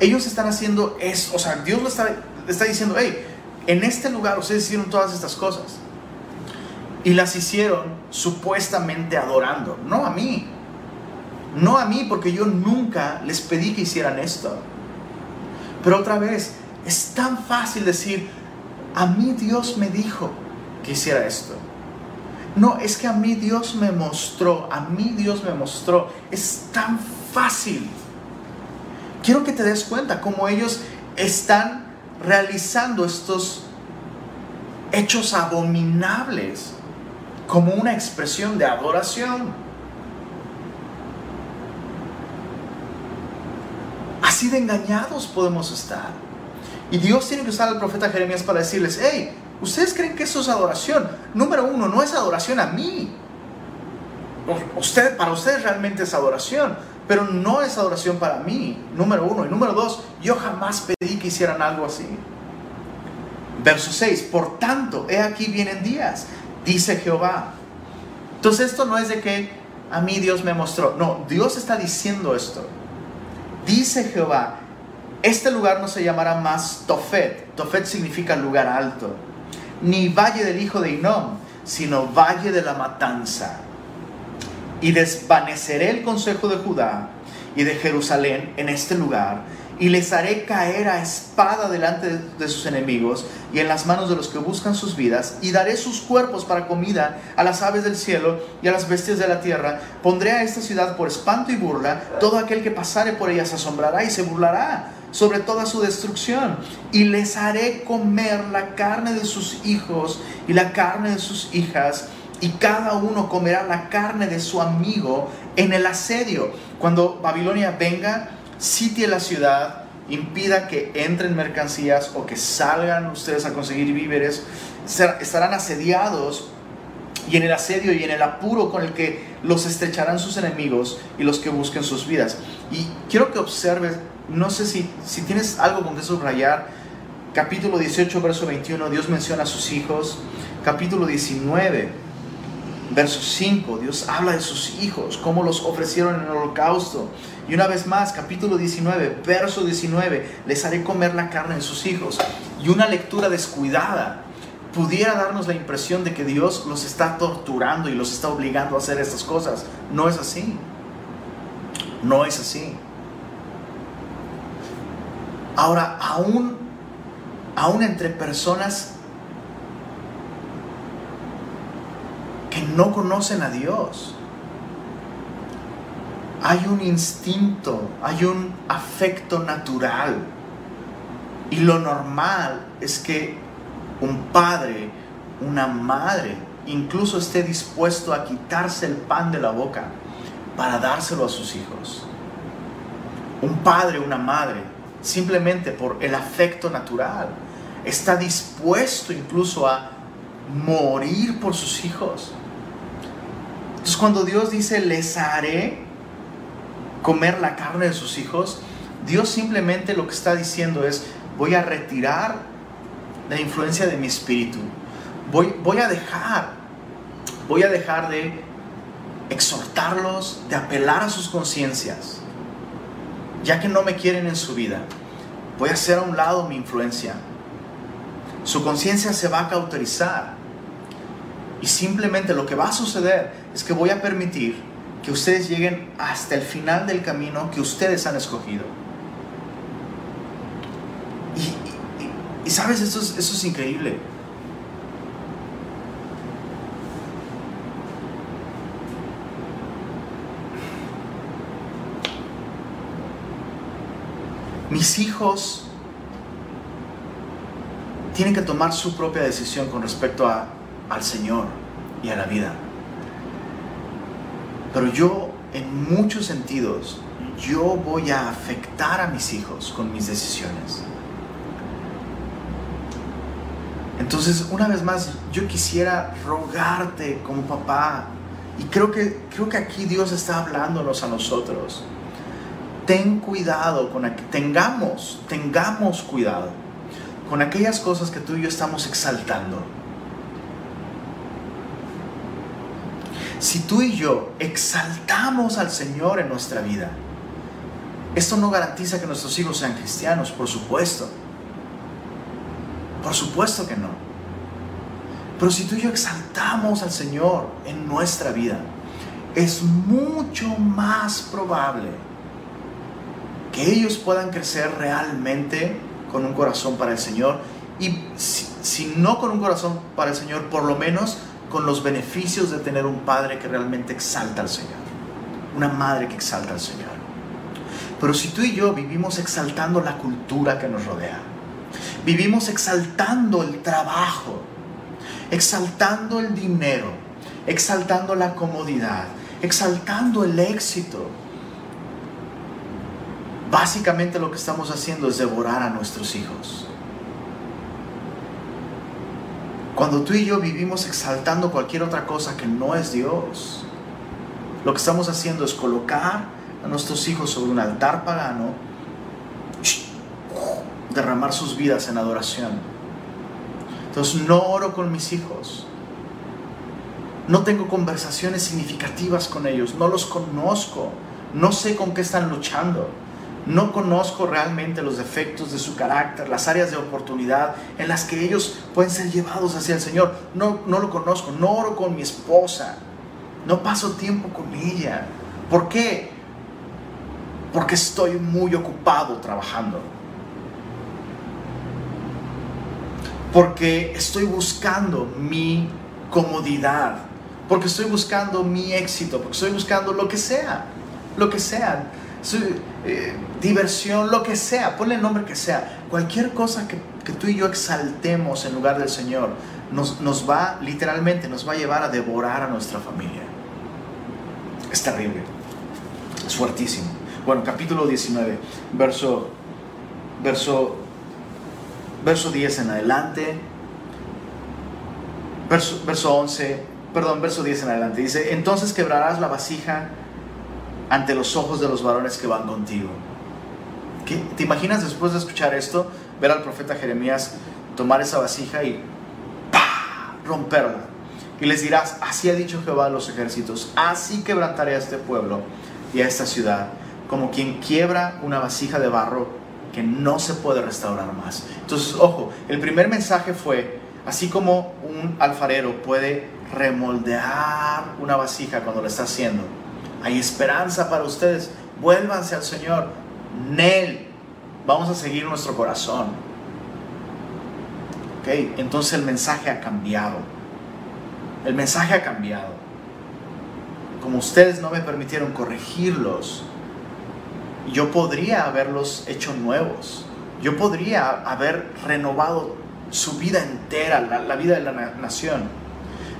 ellos están haciendo eso, o sea, Dios le está, está diciendo, hey, en este lugar ustedes hicieron todas estas cosas. Y las hicieron supuestamente adorando, no a mí. No a mí, porque yo nunca les pedí que hicieran esto. Pero otra vez, es tan fácil decir, a mí Dios me dijo que hiciera esto. No, es que a mí Dios me mostró, a mí Dios me mostró. Es tan fácil quiero que te des cuenta cómo ellos están realizando estos hechos abominables como una expresión de adoración. Así de engañados podemos estar. Y Dios tiene que usar al profeta Jeremías para decirles, hey, ¿ustedes creen que eso es adoración? Número uno, no es adoración a mí. Usted, para ustedes realmente es adoración pero no es adoración para mí, número uno. Y número dos, yo jamás pedí que hicieran algo así. Verso 6, por tanto, he aquí vienen días, dice Jehová. Entonces esto no es de que a mí Dios me mostró, no, Dios está diciendo esto. Dice Jehová, este lugar no se llamará más Tofet, Tofet significa lugar alto, ni valle del hijo de Inom, sino valle de la matanza. Y desvaneceré el consejo de Judá y de Jerusalén en este lugar, y les haré caer a espada delante de sus enemigos y en las manos de los que buscan sus vidas, y daré sus cuerpos para comida a las aves del cielo y a las bestias de la tierra. Pondré a esta ciudad por espanto y burla, todo aquel que pasare por ella se asombrará y se burlará sobre toda su destrucción, y les haré comer la carne de sus hijos y la carne de sus hijas, y cada uno comerá la carne de su amigo en el asedio. Cuando Babilonia venga, sitie la ciudad, impida que entren mercancías o que salgan ustedes a conseguir víveres, estarán asediados y en el asedio y en el apuro con el que los estrecharán sus enemigos y los que busquen sus vidas. Y quiero que observes, no sé si, si tienes algo con que subrayar, capítulo 18, verso 21, Dios menciona a sus hijos, capítulo 19 Verso 5, Dios habla de sus hijos, cómo los ofrecieron en el holocausto. Y una vez más, capítulo 19, verso 19, les haré comer la carne de sus hijos. Y una lectura descuidada pudiera darnos la impresión de que Dios los está torturando y los está obligando a hacer estas cosas. No es así. No es así. Ahora, aún, aún entre personas no conocen a Dios. hay un instinto, hay un afecto natural. Y lo normal es que un padre, una madre, incluso esté dispuesto a quitarse el pan de la boca para dárselo a sus hijos. Un padre, una madre, simplemente por el afecto natural, está dispuesto incluso a morir por sus hijos. Cuando Dios dice, les haré comer la carne de sus hijos, Dios simplemente lo que está diciendo es, voy a retirar la influencia de mi espíritu. Voy, voy a dejar, voy a dejar de exhortarlos, de apelar a sus conciencias, ya que no me quieren en su vida. Voy a hacer a un lado mi influencia. Su conciencia se va a cauterizar. Y simplemente lo que va a suceder es que voy a permitir que ustedes lleguen hasta el final del camino que ustedes han escogido. Y, sabes, eso es, eso es increíble. Mis hijos tienen que tomar su propia decisión con respecto a, al Señor y a la vida. Pero yo, en muchos sentidos, yo voy a afectar a mis hijos con mis decisiones. Entonces, una vez más, yo quisiera rogarte como papá, y creo que, creo que aquí Dios está hablándonos a nosotros. Ten cuidado con tengamos, tengamos cuidado con aquellas cosas que tú y yo estamos exaltando. Si tú y yo exaltamos al Señor en nuestra vida, esto no garantiza que nuestros hijos sean cristianos, por supuesto. Por supuesto que no. Pero si tú y yo exaltamos al Señor en nuestra vida, es mucho más probable que ellos puedan crecer realmente con un corazón para el Señor y si, no con un corazón para el Señor, por lo menos con los beneficios de tener un padre que realmente exalta al Señor, una madre que exalta al Señor. Pero si tú y yo vivimos exaltando la cultura que nos rodea, vivimos exaltando el trabajo, exaltando el dinero, exaltando la comodidad, exaltando el éxito, básicamente lo que estamos haciendo es devorar a nuestros hijos. Cuando tú y yo vivimos exaltando cualquier otra cosa que no es Dios, lo que estamos haciendo es colocar a nuestros hijos sobre un altar pagano, derramar sus vidas en adoración. Entonces no oro con mis hijos, no tengo conversaciones significativas con ellos, no los conozco, no sé con qué están luchando. No conozco realmente los defectos de su carácter, las áreas de oportunidad en las que ellos pueden ser llevados hacia el Señor. No, no lo conozco. No oro con mi esposa. No paso tiempo con ella. ¿Por qué? Porque estoy muy ocupado trabajando. Porque estoy buscando mi comodidad. Porque estoy buscando mi éxito. Porque estoy buscando lo que sea. Lo que sea su, eh, diversión, lo que sea, ponle el nombre que sea, cualquier cosa que, tú y yo exaltemos en lugar del Señor, nos, nos, va, literalmente, nos va a llevar a devorar a nuestra familia. Es terrible, es fuertísimo. Bueno, capítulo 19, verso, verso, verso 10 en adelante, verso, verso 11, perdón, verso 10 en adelante, dice, entonces quebrarás la vasija ante los ojos de los varones que van contigo. ¿Te imaginas después de escuchar esto, ver al profeta Jeremías tomar esa vasija y romperla? Y les dirás, así ha dicho Jehová a los ejércitos, así quebrantaré a este pueblo y a esta ciudad, como quien quiebra una vasija de barro que no se puede restaurar más. Entonces, ojo, el primer mensaje fue, así como un alfarero puede remoldear una vasija cuando lo está haciendo, hay esperanza para ustedes. Vuélvanse al Señor. Nel. Vamos a seguir nuestro corazón. Ok, entonces el mensaje ha cambiado. El mensaje ha cambiado. como ustedes no me permitieron corregirlos, yo podría haberlos hecho nuevos. Yo podría haber renovado su vida entera, la, vida de la nación.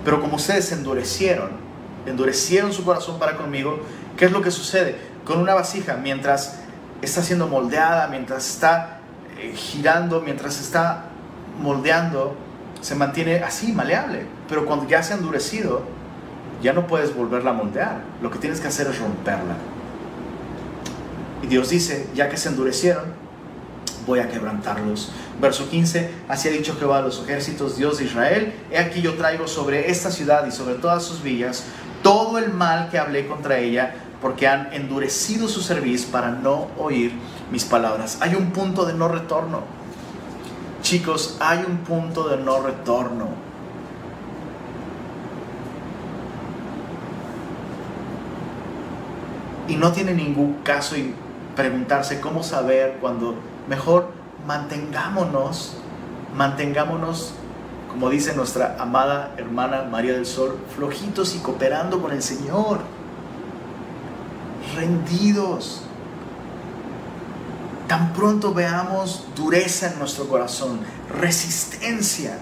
Pero como ustedes se endurecieron, endurecieron su corazón para conmigo, ¿qué es lo que sucede? Con una vasija, mientras está siendo moldeada, mientras está eh, girando, mientras está moldeando, se mantiene así, maleable. Pero cuando ya se ha endurecido, ya no puedes volverla a moldear. Lo que tienes que hacer es romperla. Y Dios dice, ya que se endurecieron, voy a quebrantarlos. Verso 15, así ha dicho Jehová a los ejércitos, Dios de Israel, he aquí yo traigo sobre esta ciudad y sobre todas sus villas todo el mal que hablé contra ella, porque han endurecido su cerviz para no oír mis palabras. Hay un punto de no retorno. Chicos, hay un punto de no retorno. Y no tiene ningún caso preguntarse cómo saber cuando mejor mantengámonos, mantengámonos, como dice nuestra amada hermana María del Sol, flojitos y cooperando con el Señor, rendidos. Tan pronto veamos dureza en nuestro corazón, resistencia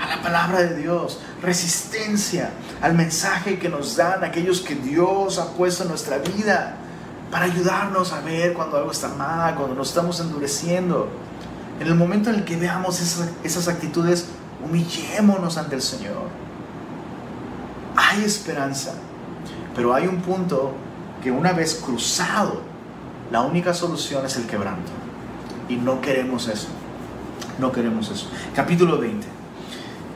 a la palabra de Dios, resistencia al mensaje que nos dan aquellos que Dios ha puesto en nuestra vida para ayudarnos a ver cuando algo está mal, cuando nos estamos endureciendo. En el momento en el que veamos esas, esas actitudes, humillémonos ante el Señor. Hay esperanza, pero hay un punto que una vez cruzado, la única solución es el quebranto. Y no queremos eso. No queremos eso. Capítulo 20.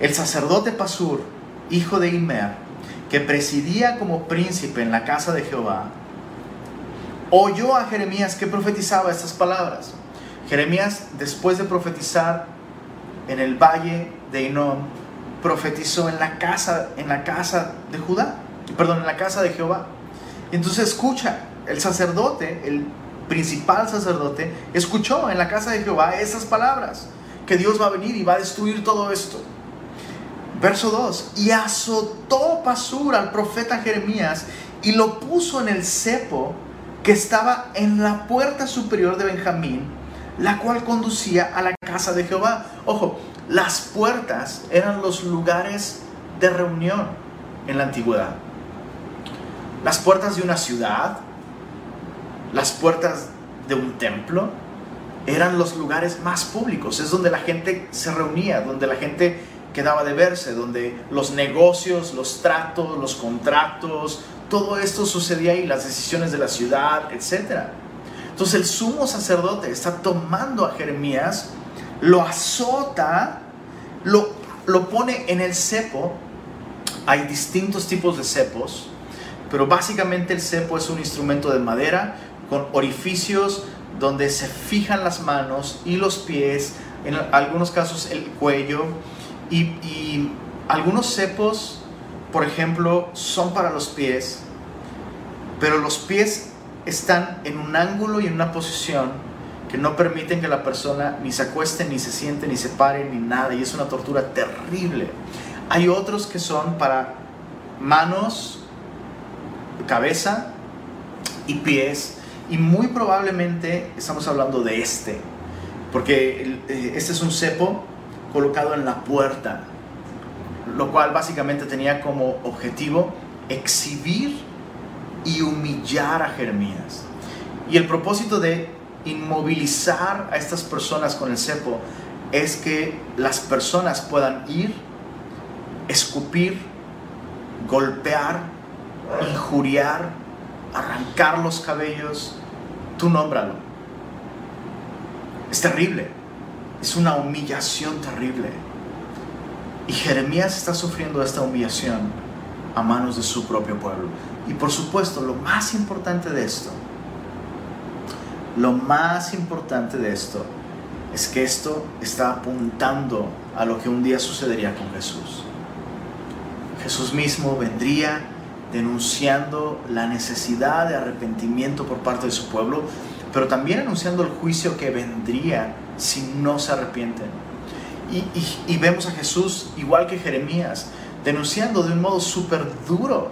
El sacerdote Pasur, hijo de Imer, que presidía como príncipe en la casa de Jehová, oyó a Jeremías que profetizaba estas palabras. Jeremías, después de profetizar en el valle de profetizó en la casa, en la casa de Judá, perdón, en la casa de Jehová. Entonces escucha, el sacerdote, el principal sacerdote, escuchó en la casa de Jehová esas palabras, que Dios va a venir y va a destruir todo esto. Verso 2, y azotó Pasur al profeta Jeremías y lo puso en el cepo que estaba en la puerta superior de Benjamín, la cual conducía a la casa de Jehová. Ojo, las puertas eran los lugares de reunión en la antigüedad. Las puertas de una ciudad, las puertas de un templo, eran los lugares más públicos, es donde la gente se reunía, donde la gente quedaba de verse, donde los negocios, los tratos, los contratos, todo esto sucedía ahí, las decisiones de la ciudad, etc. Entonces el sumo sacerdote está tomando a Jeremías, lo azota, lo, lo pone en el cepo. Hay distintos tipos de cepos, pero básicamente el cepo es un instrumento de madera con orificios donde se fijan las manos y los pies, en algunos casos el cuello, y, y algunos cepos por ejemplo, son para los pies, pero los pies están en un ángulo y en una posición que no permiten que la persona ni se acueste, ni se siente, ni se pare, ni nada, y es una tortura terrible. Hay otros que son para manos, cabeza y pies, y muy probablemente estamos hablando de este, porque eh, este es un cepo colocado en la puerta lo cual básicamente tenía como objetivo exhibir y humillar a Jeremías. Y el propósito de inmovilizar a estas personas con el cepo es que las personas puedan ir, escupir, golpear, injuriar, arrancar los cabellos, tú nómbralo. Es terrible, es una humillación terrible. Y Jeremías está sufriendo esta humillación a manos de su propio pueblo. Y por supuesto, lo más importante de esto, lo más importante de esto es que esto está apuntando a lo que un día sucedería con Jesús. Jesús mismo vendría denunciando la necesidad de arrepentimiento por parte de su pueblo, pero también anunciando el juicio que vendría si no se arrepienten. Y, vemos a Jesús, igual que Jeremías, denunciando de un modo súper duro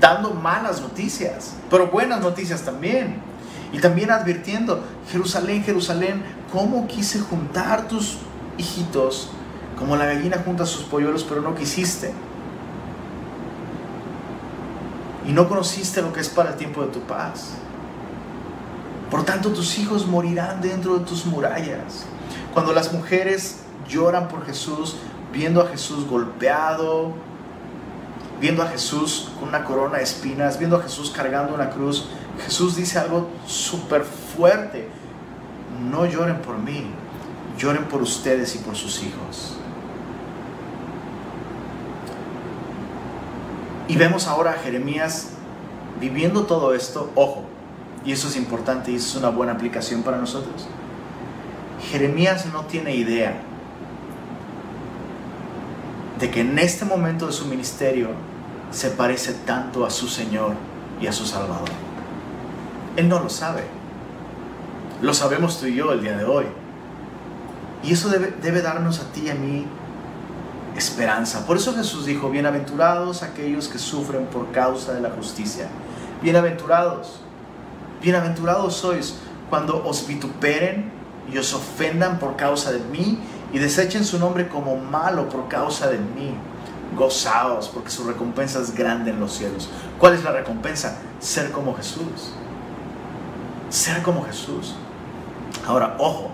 dando malas noticias, pero buenas noticias también. Y también advirtiendo, Jerusalén, Jerusalén, ¿cómo quise juntar tus hijitos como la gallina junta sus polluelos, pero no quisiste? Y no conociste lo que es para el tiempo de tu paz. Por tanto, tus hijos morirán dentro de tus murallas. Cuando las mujeres lloran por Jesús, viendo a Jesús golpeado, viendo a Jesús con una corona de espinas, viendo a Jesús cargando una cruz, Jesús dice algo súper fuerte. No lloren por mí, lloren por ustedes y por sus hijos. Y vemos ahora a Jeremías viviendo todo esto, ojo, y eso es importante y eso es una buena aplicación para nosotros. Jeremías no tiene idea de que en este momento de su ministerio se parece tanto a su Señor y a su Salvador. Él no lo sabe. Lo sabemos tú y yo el día de hoy. Y eso debe, debe darnos a ti y a mí esperanza. Por eso Jesús dijo, bienaventurados aquellos que sufren por causa de la justicia. Bienaventurados. Bienaventurados sois cuando os vituperen y os ofendan por causa de mí y desechen su nombre como malo por causa de mí. Gozaos, porque su recompensa es grande en los cielos. ¿Cuál es la recompensa? Ser como Jesús. Ser como Jesús. Ahora, ojo,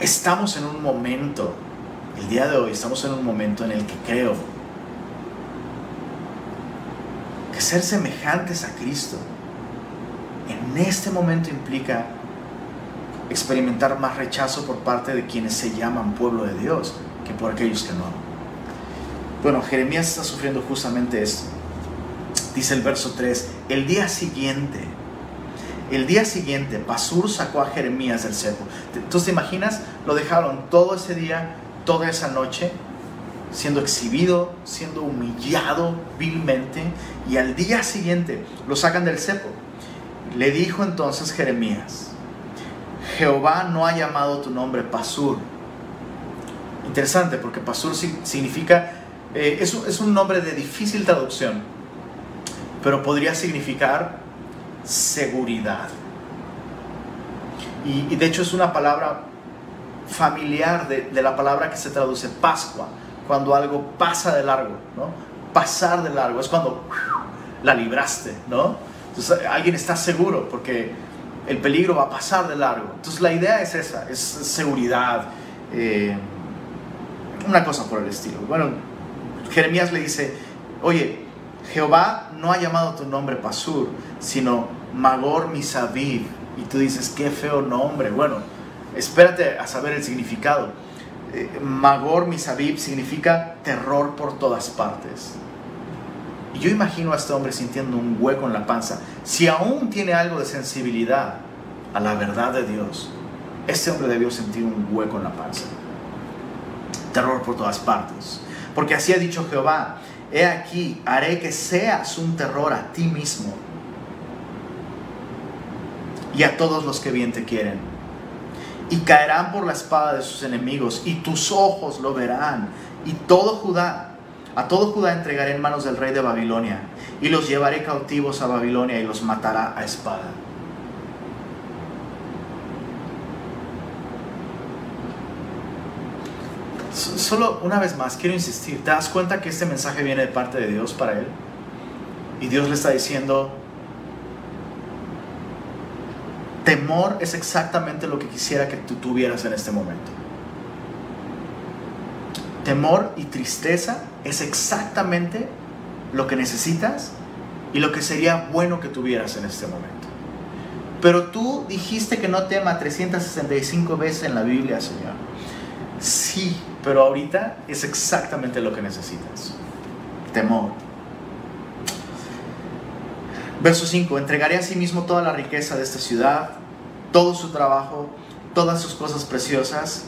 estamos en un momento, el día de hoy estamos en un momento en el que creo que ser semejantes a Cristo en este momento implica experimentar más rechazo por parte de quienes se llaman pueblo de Dios que por aquellos que no. Bueno, Jeremías está sufriendo justamente esto. Dice el verso 3, el día siguiente, el día siguiente, Pasur sacó a Jeremías del cepo. Entonces, ¿te imaginas? Lo dejaron todo ese día, toda esa noche, siendo exhibido, siendo humillado vilmente, y al día siguiente lo sacan del cepo. Le dijo entonces Jeremías, Jehová no ha llamado tu nombre Pasur. Interesante, porque Pasur significa, eh, es, es un nombre de difícil traducción, pero podría significar seguridad. Y, de hecho es una palabra familiar de, la palabra que se traduce Pascua, cuando algo pasa de largo, ¿no? Pasar de largo, es cuando la libraste, ¿no? Entonces alguien está seguro porque el peligro va a pasar de largo. Entonces la idea es esa, es seguridad, eh, una cosa por el estilo. Bueno, Jeremías le dice, oye, Jehová no ha llamado tu nombre Pasur, sino Magor Misaviv. Y tú dices, qué feo nombre. Bueno, espérate a saber el significado. Eh, Magor Misaviv significa terror por todas partes. Y yo imagino a este hombre sintiendo un hueco en la panza. Si aún tiene algo de sensibilidad a la verdad de Dios, este hombre debió sentir un hueco en la panza. Terror por todas partes. Porque así ha dicho Jehová, he aquí, haré que seas un terror a ti mismo y a todos los que bien te quieren. Y caerán por la espada de sus enemigos, y tus ojos lo verán, y todo Judá a todo Judá entregaré en manos del rey de Babilonia, y los llevaré cautivos a Babilonia y los matará a espada. Solo una vez más, quiero insistir, ¿te das cuenta que este mensaje viene de parte de Dios para él? Y Dios le está diciendo, temor es exactamente lo que quisiera que tú tuvieras en este momento. Temor y tristeza es exactamente lo que necesitas y lo que sería bueno que tuvieras en este momento. Pero tú dijiste que no tema 365 veces en la Biblia, Señor. Sí, pero ahorita es exactamente lo que necesitas. Temor. Verso 5. Entregaré a sí mismo toda la riqueza de esta ciudad, todo su trabajo, todas sus cosas preciosas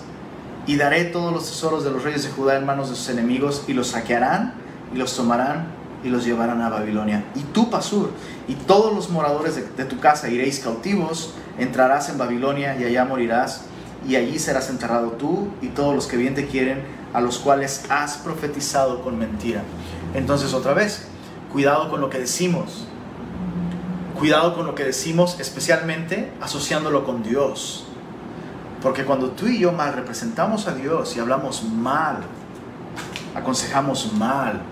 y daré todos los tesoros de los reyes de Judá en manos de sus enemigos y los saquearán y los tomarán y los llevarán a Babilonia. Y tú, Pasur, y todos los moradores de, tu casa iréis cautivos, entrarás en Babilonia y allá morirás, y allí serás enterrado tú y todos los que bien te quieren, a los cuales has profetizado con mentira. Entonces otra vez, cuidado con lo que decimos. Cuidado con lo que decimos, especialmente asociándolo con Dios. Porque cuando tú y yo mal representamos a Dios y hablamos mal, aconsejamos mal,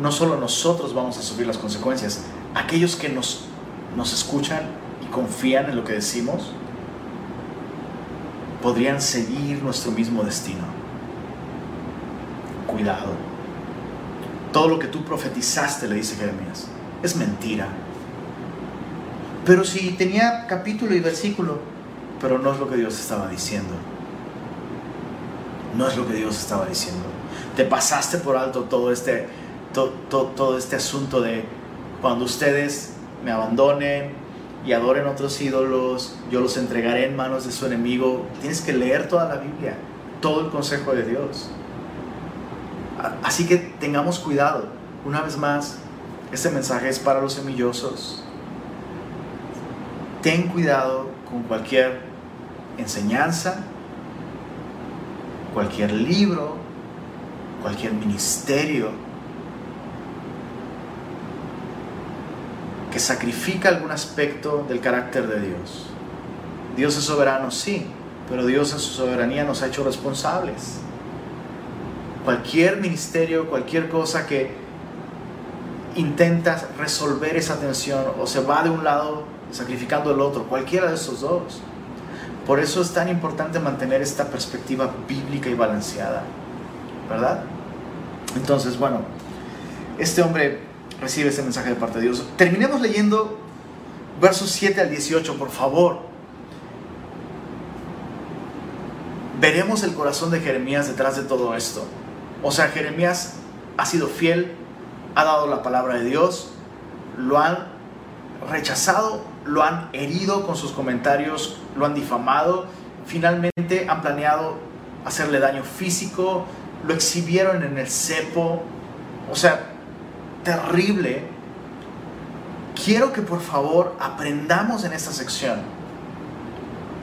no solo nosotros vamos a sufrir las consecuencias, aquellos que nos, nos escuchan y confían en lo que decimos, podrían seguir nuestro mismo destino. Cuidado. Todo lo que tú profetizaste, le dice Jeremías, es mentira. Pero si tenía capítulo y versículo, pero no es lo que Dios estaba diciendo. No es lo que Dios estaba diciendo. Te pasaste por alto todo este, todo este asunto de cuando ustedes me abandonen y adoren otros ídolos, yo los entregaré en manos de su enemigo. Tienes que leer toda la Biblia, todo el consejo de Dios. Así que tengamos cuidado. Una vez más, este mensaje es para los semillosos. Ten cuidado con cualquier enseñanza, cualquier libro, cualquier ministerio sacrifica algún aspecto del carácter de Dios. Dios es soberano, sí, pero Dios en su soberanía nos ha hecho responsables. Cualquier ministerio, cualquier cosa que intenta resolver esa tensión o se va de un lado sacrificando el otro, cualquiera de esos dos. Por eso es tan importante mantener esta perspectiva bíblica y balanceada, ¿verdad? Entonces, bueno, este hombre recibe ese mensaje de parte de Dios. Terminemos leyendo versos 7 al 18, por favor. Veremos el corazón de Jeremías detrás de todo esto. O sea, Jeremías ha sido fiel, ha dado la palabra de Dios, lo han rechazado, lo han herido con sus comentarios, lo han difamado, finalmente han planeado hacerle daño físico, lo exhibieron en el cepo. O sea, terrible, quiero que por favor aprendamos en esta sección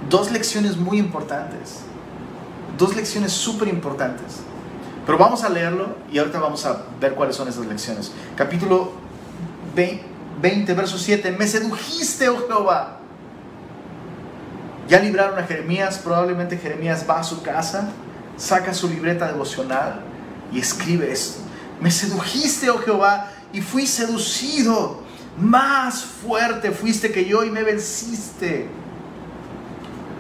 dos lecciones muy importantes. Dos lecciones súper importantes. Pero vamos a leerlo y ahorita vamos a ver cuáles son esas lecciones. Capítulo 20, verso 7. Me sedujiste, oh Jehová. Ya libraron a Jeremías. Probablemente Jeremías va a su casa, saca su libreta devocional y escribe esto. Me sedujiste, oh Jehová, y fui seducido. Más fuerte fuiste que yo y me venciste.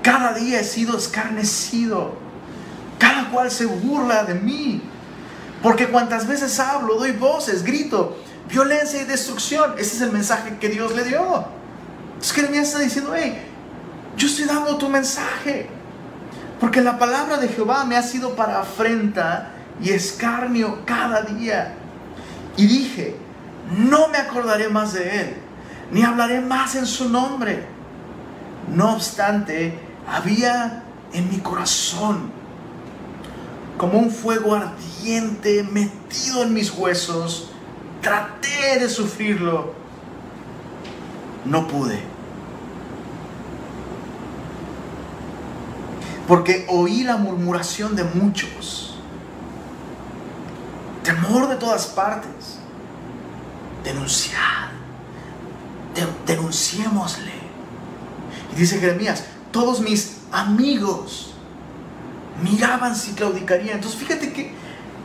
Cada día he sido escarnecido. Cada cual se burla de mí. Porque cuantas veces hablo, doy voces, grito, violencia y destrucción. Ese es el mensaje que Dios le dio. Entonces Jeremías está diciendo, hey, yo estoy dando tu mensaje. Porque la palabra de Jehová me ha sido para afrenta y escarnio cada día. Y dije, no me acordaré más de él, ni hablaré más en su nombre. No obstante, había en mi corazón como un fuego ardiente metido en mis huesos. Traté de sufrirlo. No pude. Porque oí la murmuración de muchos. Temor de todas partes denunciad, denunciémosle. Y dice Jeremías, todos mis amigos miraban si claudicaría. Entonces fíjate que,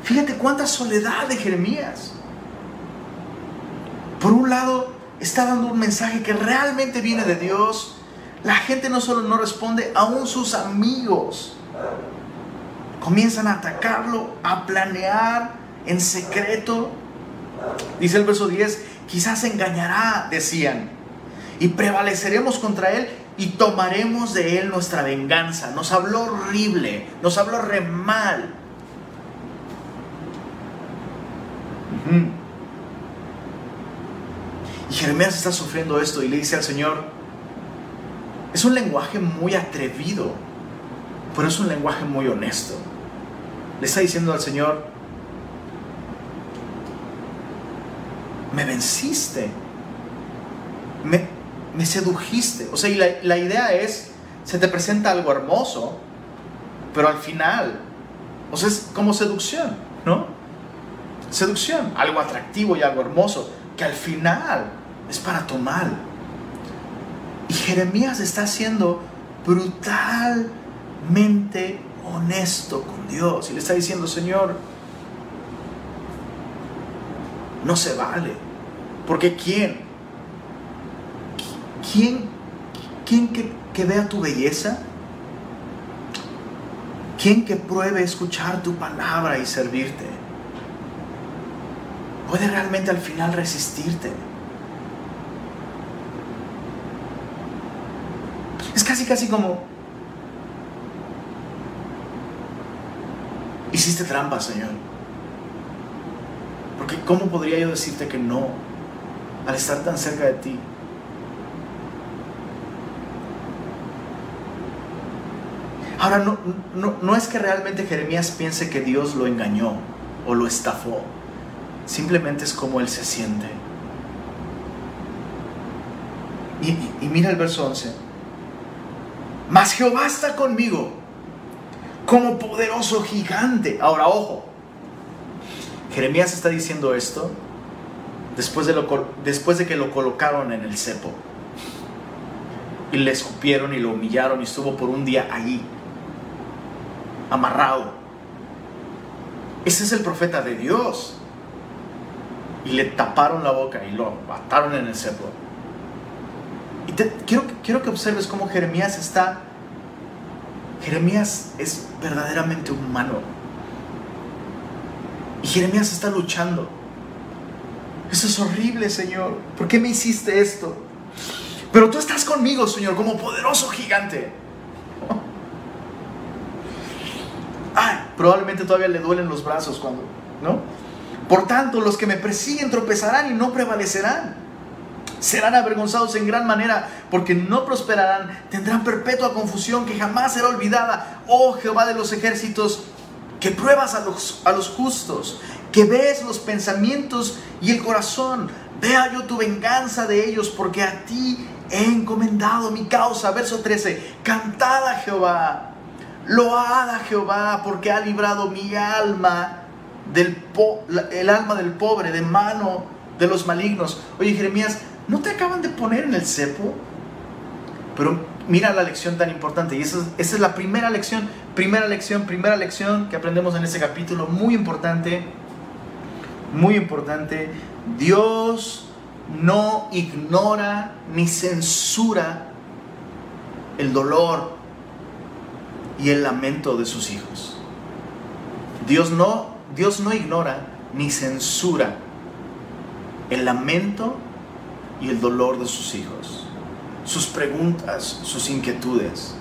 fíjate cuánta soledad de Jeremías. Por un lado, está dando un mensaje que realmente viene de Dios. La gente no solo no responde, aún sus amigos comienzan a atacarlo, a planear en secreto Dice el verso 10, quizás engañará, decían, y prevaleceremos contra él y tomaremos de él nuestra venganza. Nos habló horrible, nos habló re mal. Y Jeremías está sufriendo esto y le dice al Señor, es un lenguaje muy atrevido, pero es un lenguaje muy honesto. Le está diciendo al Señor, me venciste, me, sedujiste. O sea, y la, la idea es, se te presenta algo hermoso, pero al final, o sea, es como seducción, ¿no? Seducción, algo atractivo y algo hermoso, que al final es para tu mal. Y Jeremías está siendo brutalmente honesto con Dios y le está diciendo, Señor, no se vale. Porque ¿quién? ¿Quién, quién que, que vea tu belleza? ¿Quién que pruebe escuchar tu palabra y servirte? Puede realmente al final resistirte. Es casi, casi como... Hiciste trampa, Señor. Porque ¿cómo podría yo decirte que no al estar tan cerca de ti? Ahora, no, no, es que realmente Jeremías piense que Dios lo engañó o lo estafó. Simplemente es como él se siente. Y, y mira el verso 11. Mas Jehová está conmigo como poderoso gigante. Ahora, ojo. Jeremías está diciendo esto después de, lo, después de que lo colocaron en el cepo. Y le escupieron y lo humillaron y estuvo por un día allí amarrado. Ese es el profeta de Dios. Y le taparon la boca y lo mataron en el cepo. Y quiero, quiero que observes cómo Jeremías está. Jeremías es verdaderamente humano. Y Jeremías está luchando. Eso es horrible, Señor. ¿Por qué me hiciste esto? Pero tú estás conmigo, Señor, como poderoso gigante. probablemente todavía le duelen los brazos cuando, ¿no? Por tanto, los que me persiguen tropezarán y no prevalecerán. Serán avergonzados en gran manera porque no prosperarán. Tendrán perpetua confusión que jamás será olvidada. Oh Jehová de los ejércitos, que pruebas a los, a los justos, que ves los pensamientos y el corazón. Vea yo tu venganza de ellos porque a ti he encomendado mi causa. Verso 13. Cantad a Jehová Loada Jehová porque ha librado mi alma del el alma del pobre de mano de los malignos. Oye Jeremías, ¿no te acaban de poner en el cepo? Pero mira la lección tan importante y esa es, la primera lección, primera lección, primera lección que aprendemos en este capítulo, muy importante, muy importante. Dios no ignora ni censura el dolor y el lamento de sus hijos. Dios no, Dios no ignora ni censura el lamento y el dolor de sus hijos, sus preguntas, sus inquietudes.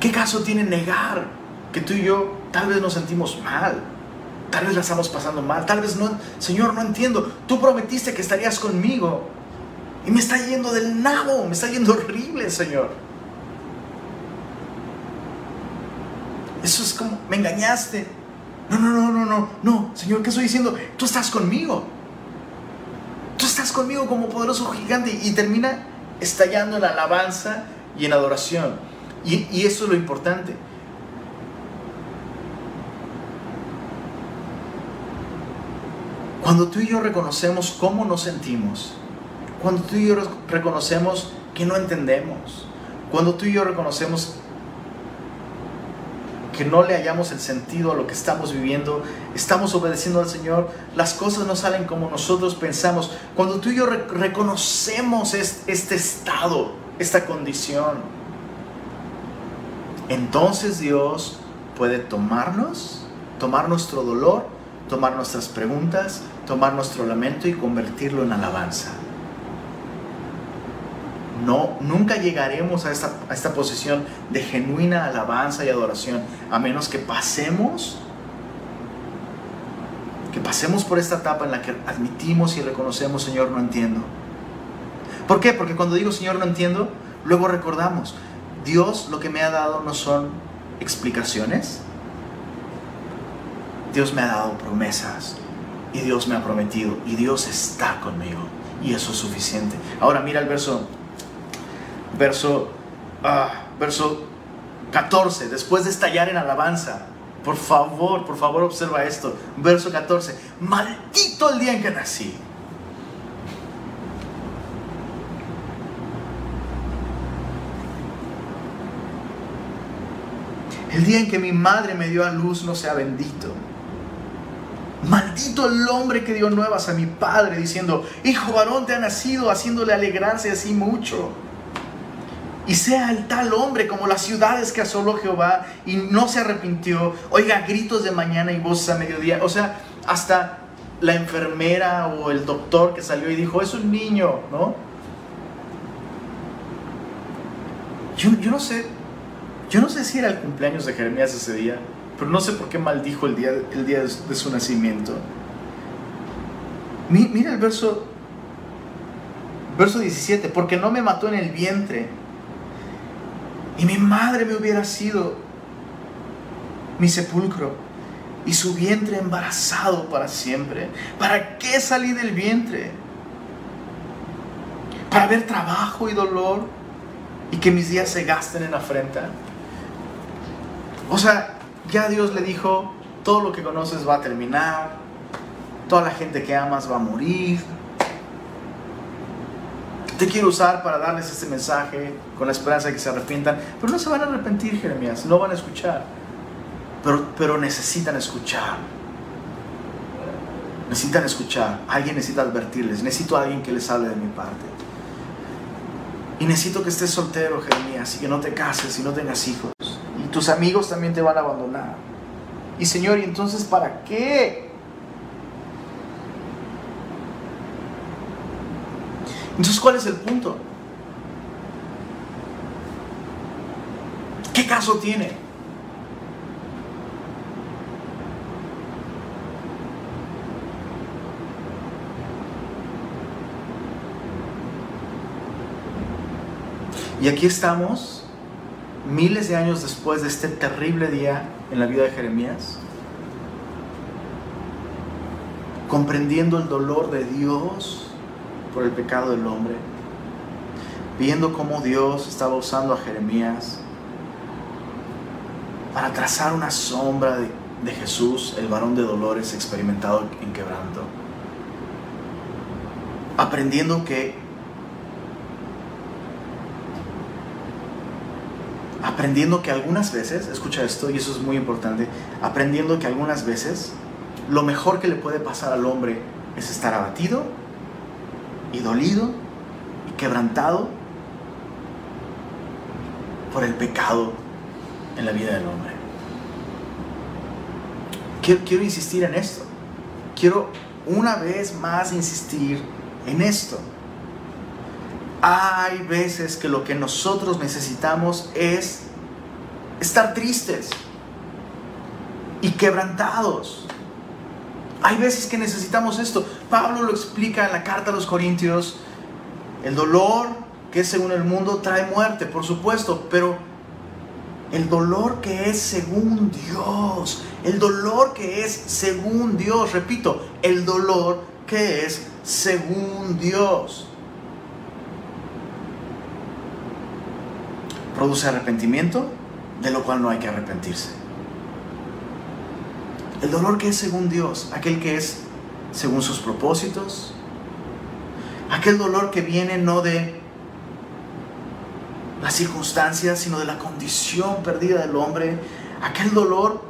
¿Qué caso tiene negar que tú y yo tal vez nos sentimos mal? Tal vez la estamos pasando mal, tal vez no, Señor, no entiendo. Tú prometiste que estarías conmigo y me está yendo del nabo, me está yendo horrible, Señor. Eso es como, me engañaste. No, no, no, no, no, no, Señor, ¿qué estoy diciendo? Tú estás conmigo. Tú estás conmigo como poderoso gigante y termina estallando en alabanza y en adoración. Y, y eso es lo importante. Cuando tú y yo reconocemos cómo nos sentimos, cuando tú y yo reconocemos que no entendemos, cuando tú y yo reconocemos que no le hallamos el sentido a lo que estamos viviendo, estamos obedeciendo al Señor, las cosas no salen como nosotros pensamos. Cuando tú y yo reconocemos este estado, esta condición, entonces Dios puede tomarnos, tomar nuestro dolor, tomar nuestras preguntas, tomar nuestro lamento y convertirlo en alabanza no, nunca llegaremos a esta, a esta posición de genuina alabanza y adoración a menos que pasemos que pasemos por esta etapa en la que admitimos y reconocemos, Señor, no entiendo. ¿Por qué? Porque cuando digo, Señor, no entiendo, luego recordamos, Dios lo que me ha dado no son explicaciones. Dios me ha dado promesas y Dios me ha prometido y Dios está conmigo y eso es suficiente. Ahora mira el verso verso, ah, verso 14, después de estallar en alabanza Por favor, por favor observa esto. Verso 14. Maldito el día en que nací. El día en que mi madre me dio a luz no sea bendito. Maldito el hombre que dio nuevas a mi padre diciendo, hijo varón te ha nacido, haciéndole alegrarse así mucho. Y sea el tal hombre como las ciudades que asoló Jehová y no se arrepintió. Oiga gritos de mañana y voces a mediodía. O sea, hasta la enfermera o el doctor que salió y dijo, es un niño, ¿no? Yo, yo no sé, yo no sé si era el cumpleaños de Jeremías ese día, pero no sé por qué maldijo el día, el día de su nacimiento. Mira el verso, verso 17, porque no me mató en el vientre y mi madre me hubiera sido mi sepulcro y su vientre embarazado para siempre. ¿Para qué salí del vientre? ¿Para ver trabajo y dolor y que mis días se gasten en afrenta? O sea, ya Dios le dijo, todo lo que conoces va a terminar, toda la gente que amas va a morir, te quiero usar para darles este mensaje con la esperanza de que se arrepientan. Pero no se van a arrepentir, Jeremías, no van a escuchar. Pero, pero necesitan escuchar. Necesitan escuchar. Alguien necesita advertirles. Necesito a alguien que les hable de mi parte. Y necesito que estés soltero, Jeremías, y que no te cases y no tengas hijos. Tus amigos también te van a abandonar. Y Señor, ¿y entonces para qué? Entonces, ¿cuál es el punto? ¿Qué caso tiene? Y aquí estamos, miles de años después de este terrible día en la vida de Jeremías, comprendiendo el dolor de Dios por el pecado del hombre, viendo cómo Dios estaba usando a Jeremías para trazar una sombra de, Jesús, el varón de dolores experimentado en quebranto, aprendiendo que aprendiendo que algunas veces, escucha esto y eso es muy importante, aprendiendo que algunas veces lo mejor que le puede pasar al hombre es estar abatido y dolido y quebrantado por el pecado en la vida del hombre. Quiero, quiero insistir en esto. Quiero una vez más insistir en esto. Hay veces que lo que nosotros necesitamos es estar tristes y quebrantados hay veces que necesitamos esto. Pablo lo explica en la carta a los Corintios. El dolor que según el mundo trae muerte, por supuesto, pero el dolor que es según Dios, el dolor que es según Dios, repito, el dolor que es según Dios. Produce arrepentimiento, de lo cual no hay que arrepentirse. El dolor que es según Dios, aquel que es según sus propósitos, aquel dolor que viene no de las circunstancias, sino de la condición perdida del hombre, aquel dolor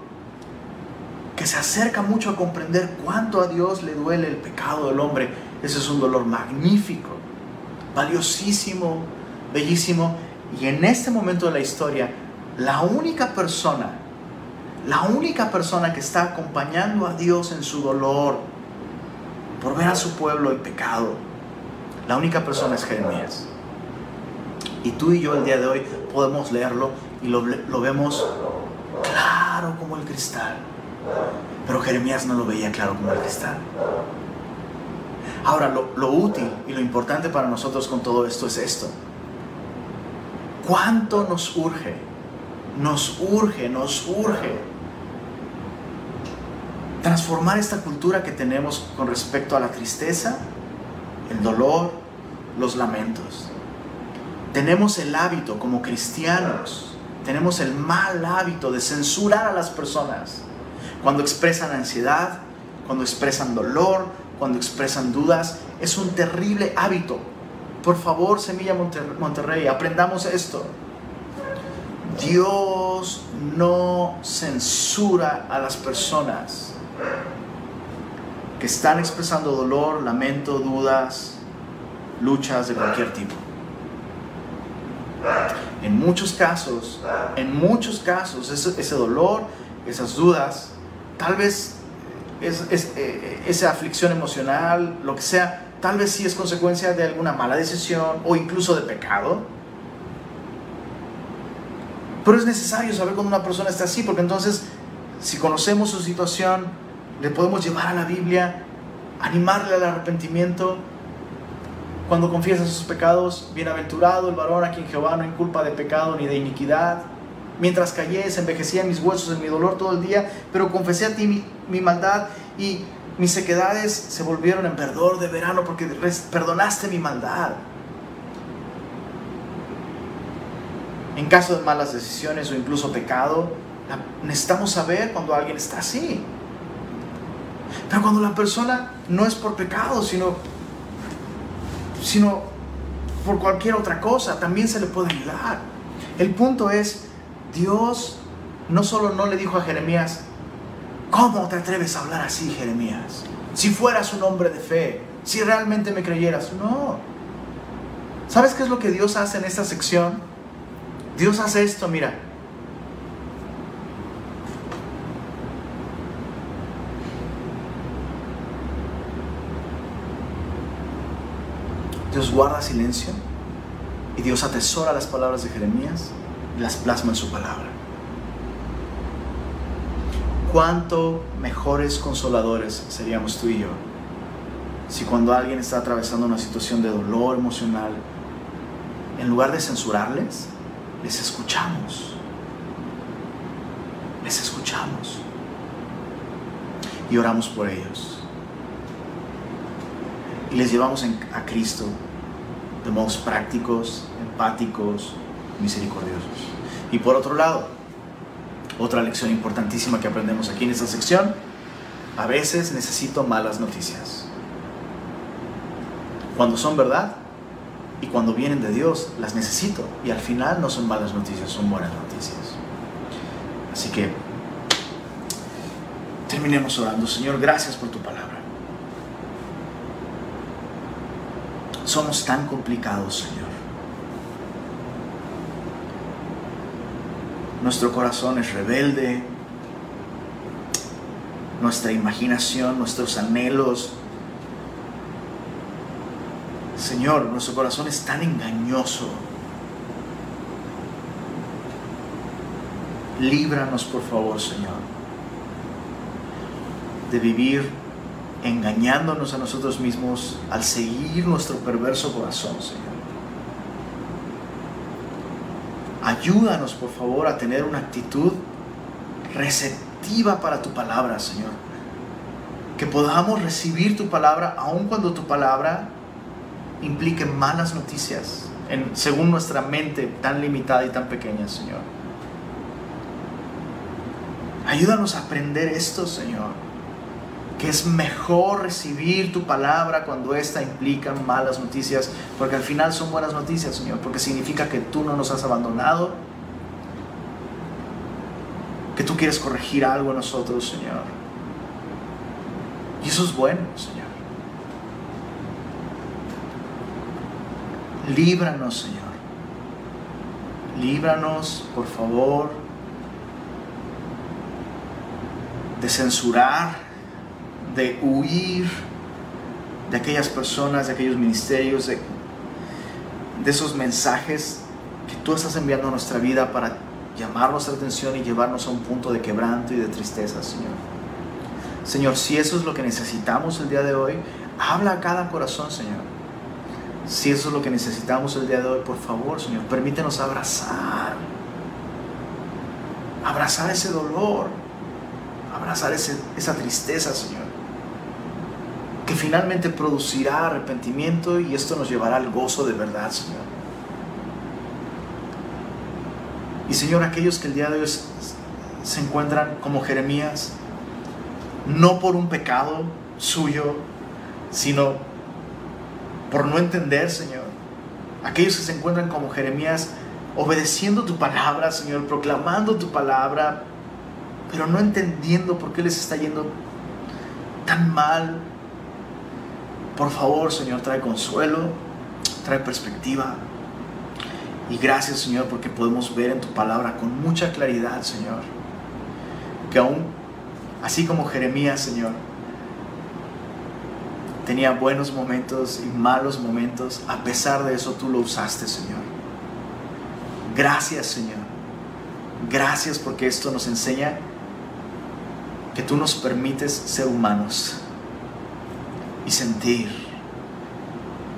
que se acerca mucho a comprender cuánto a Dios le duele el pecado del hombre. Ese es un dolor magnífico, valiosísimo, bellísimo. Y en este momento de la historia, la única persona la única persona que está acompañando a Dios en su dolor por ver a su pueblo en pecado, la única persona es Jeremías. Y tú y yo el día de hoy podemos leerlo y lo, vemos claro como el cristal. Pero Jeremías no lo veía claro como el cristal. Ahora, lo, lo, útil y lo importante para nosotros con todo esto es esto. ¿Cuánto nos urge? Nos urge, nos urge transformar esta cultura que tenemos con respecto a la tristeza, el dolor, los lamentos. Tenemos el hábito como cristianos tenemos el mal hábito de censurar a las personas cuando expresan ansiedad, cuando expresan dolor, cuando expresan dudas. Es un terrible hábito. Por favor, Semilla Monterrey, aprendamos esto. Dios no censura a las personas que están expresando dolor, lamento, dudas, luchas de cualquier tipo. En muchos casos, en muchos casos, ese, dolor, esas dudas, tal vez eh, esa aflicción emocional, lo que sea, tal vez sí es consecuencia de alguna mala decisión o incluso de pecado. Pero es necesario saber cuando una persona está así, porque entonces, si conocemos su situación, le podemos llevar a la Biblia, animarle al arrepentimiento. Cuando confiesa sus pecados, bienaventurado el varón a quien Jehová no inculpa de pecado ni de iniquidad. Mientras callé, se envejecían mis huesos en mi dolor todo el día, pero confesé a ti mi, mi maldad y mis sequedades se volvieron en verdor de verano porque perdonaste mi maldad. En caso de malas decisiones o incluso pecado, necesitamos saber cuando alguien está así. Pero cuando la persona no es por pecado, sino, sino por cualquier otra cosa, también se le puede ayudar. El punto es, Dios no solo no le dijo a Jeremías, ¿cómo te atreves a hablar así, Jeremías? Si fueras un hombre de fe, si realmente me creyeras. No. ¿Sabes qué es lo que Dios hace en esta sección? Dios hace esto, mira. Dios guarda silencio y Dios atesora las palabras de Jeremías y las plasma en su palabra. ¿Cuánto mejores consoladores seríamos tú y yo si cuando alguien está atravesando una situación de dolor emocional, en lugar de censurarles, les escuchamos? Les escuchamos y oramos por ellos. Y les llevamos a Cristo de modos prácticos, empáticos, misericordiosos. Y por otro lado, otra lección importantísima que aprendemos aquí en esta sección, a veces necesito malas noticias. Cuando son verdad y cuando vienen de Dios, las necesito. Y al final no son malas noticias, son buenas noticias. Así que terminemos orando. Señor, gracias por tu palabra. somos tan complicados, Señor. Nuestro corazón es rebelde, nuestra imaginación, nuestros anhelos. Señor, nuestro corazón es tan engañoso. Líbranos, por favor, Señor, de vivir engañándonos a nosotros mismos al seguir nuestro perverso corazón, Señor. Ayúdanos, por favor, a tener una actitud receptiva para tu palabra, Señor. Que podamos recibir tu palabra aun cuando tu palabra implique malas noticias, según nuestra mente tan limitada y tan pequeña, Señor. Ayúdanos a aprender esto, Señor que es mejor recibir tu palabra cuando esta implica malas noticias, porque al final son buenas noticias, Señor, porque significa que tú no nos has abandonado, que tú quieres corregir algo en nosotros, Señor. Y eso es bueno, Señor. Líbranos, Señor. Líbranos, por favor, de censurar de huir de aquellas personas, de aquellos ministerios, de, esos mensajes que tú estás enviando a nuestra vida para llamar nuestra atención y llevarnos a un punto de quebranto y de tristeza, Señor. Señor, si eso es lo que necesitamos el día de hoy, habla a cada corazón, Señor. Si eso es lo que necesitamos el día de hoy, por favor, Señor, permítenos abrazar. Abrazar ese dolor. Abrazar esa tristeza, Señor que finalmente producirá arrepentimiento y esto nos llevará al gozo de verdad, Señor. Y Señor, aquellos que el día de hoy se encuentran como Jeremías, no por un pecado suyo, sino por no entender, Señor. Aquellos que se encuentran como Jeremías, obedeciendo tu palabra, Señor, proclamando tu palabra, pero no entendiendo por qué les está yendo tan mal. Por favor, Señor, trae consuelo, trae perspectiva. Y gracias, Señor, porque podemos ver en tu palabra con mucha claridad, Señor, que aún, así como Jeremías, Señor, tenía buenos momentos y malos momentos, a pesar de eso tú lo usaste, Señor. Gracias, Señor. Gracias porque esto nos enseña que tú nos permites ser humanos y sentir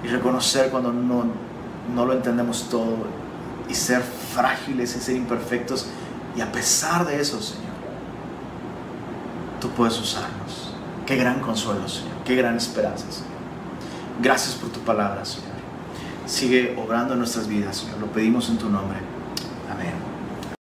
y reconocer cuando no, no lo entendemos todo y ser frágiles y ser imperfectos. Y a pesar de eso, Señor, tú puedes usarnos. Qué gran consuelo, Señor. Qué gran esperanza, Señor. Gracias por tu palabra, Señor. Sigue obrando en nuestras vidas, Señor. Lo pedimos en tu nombre.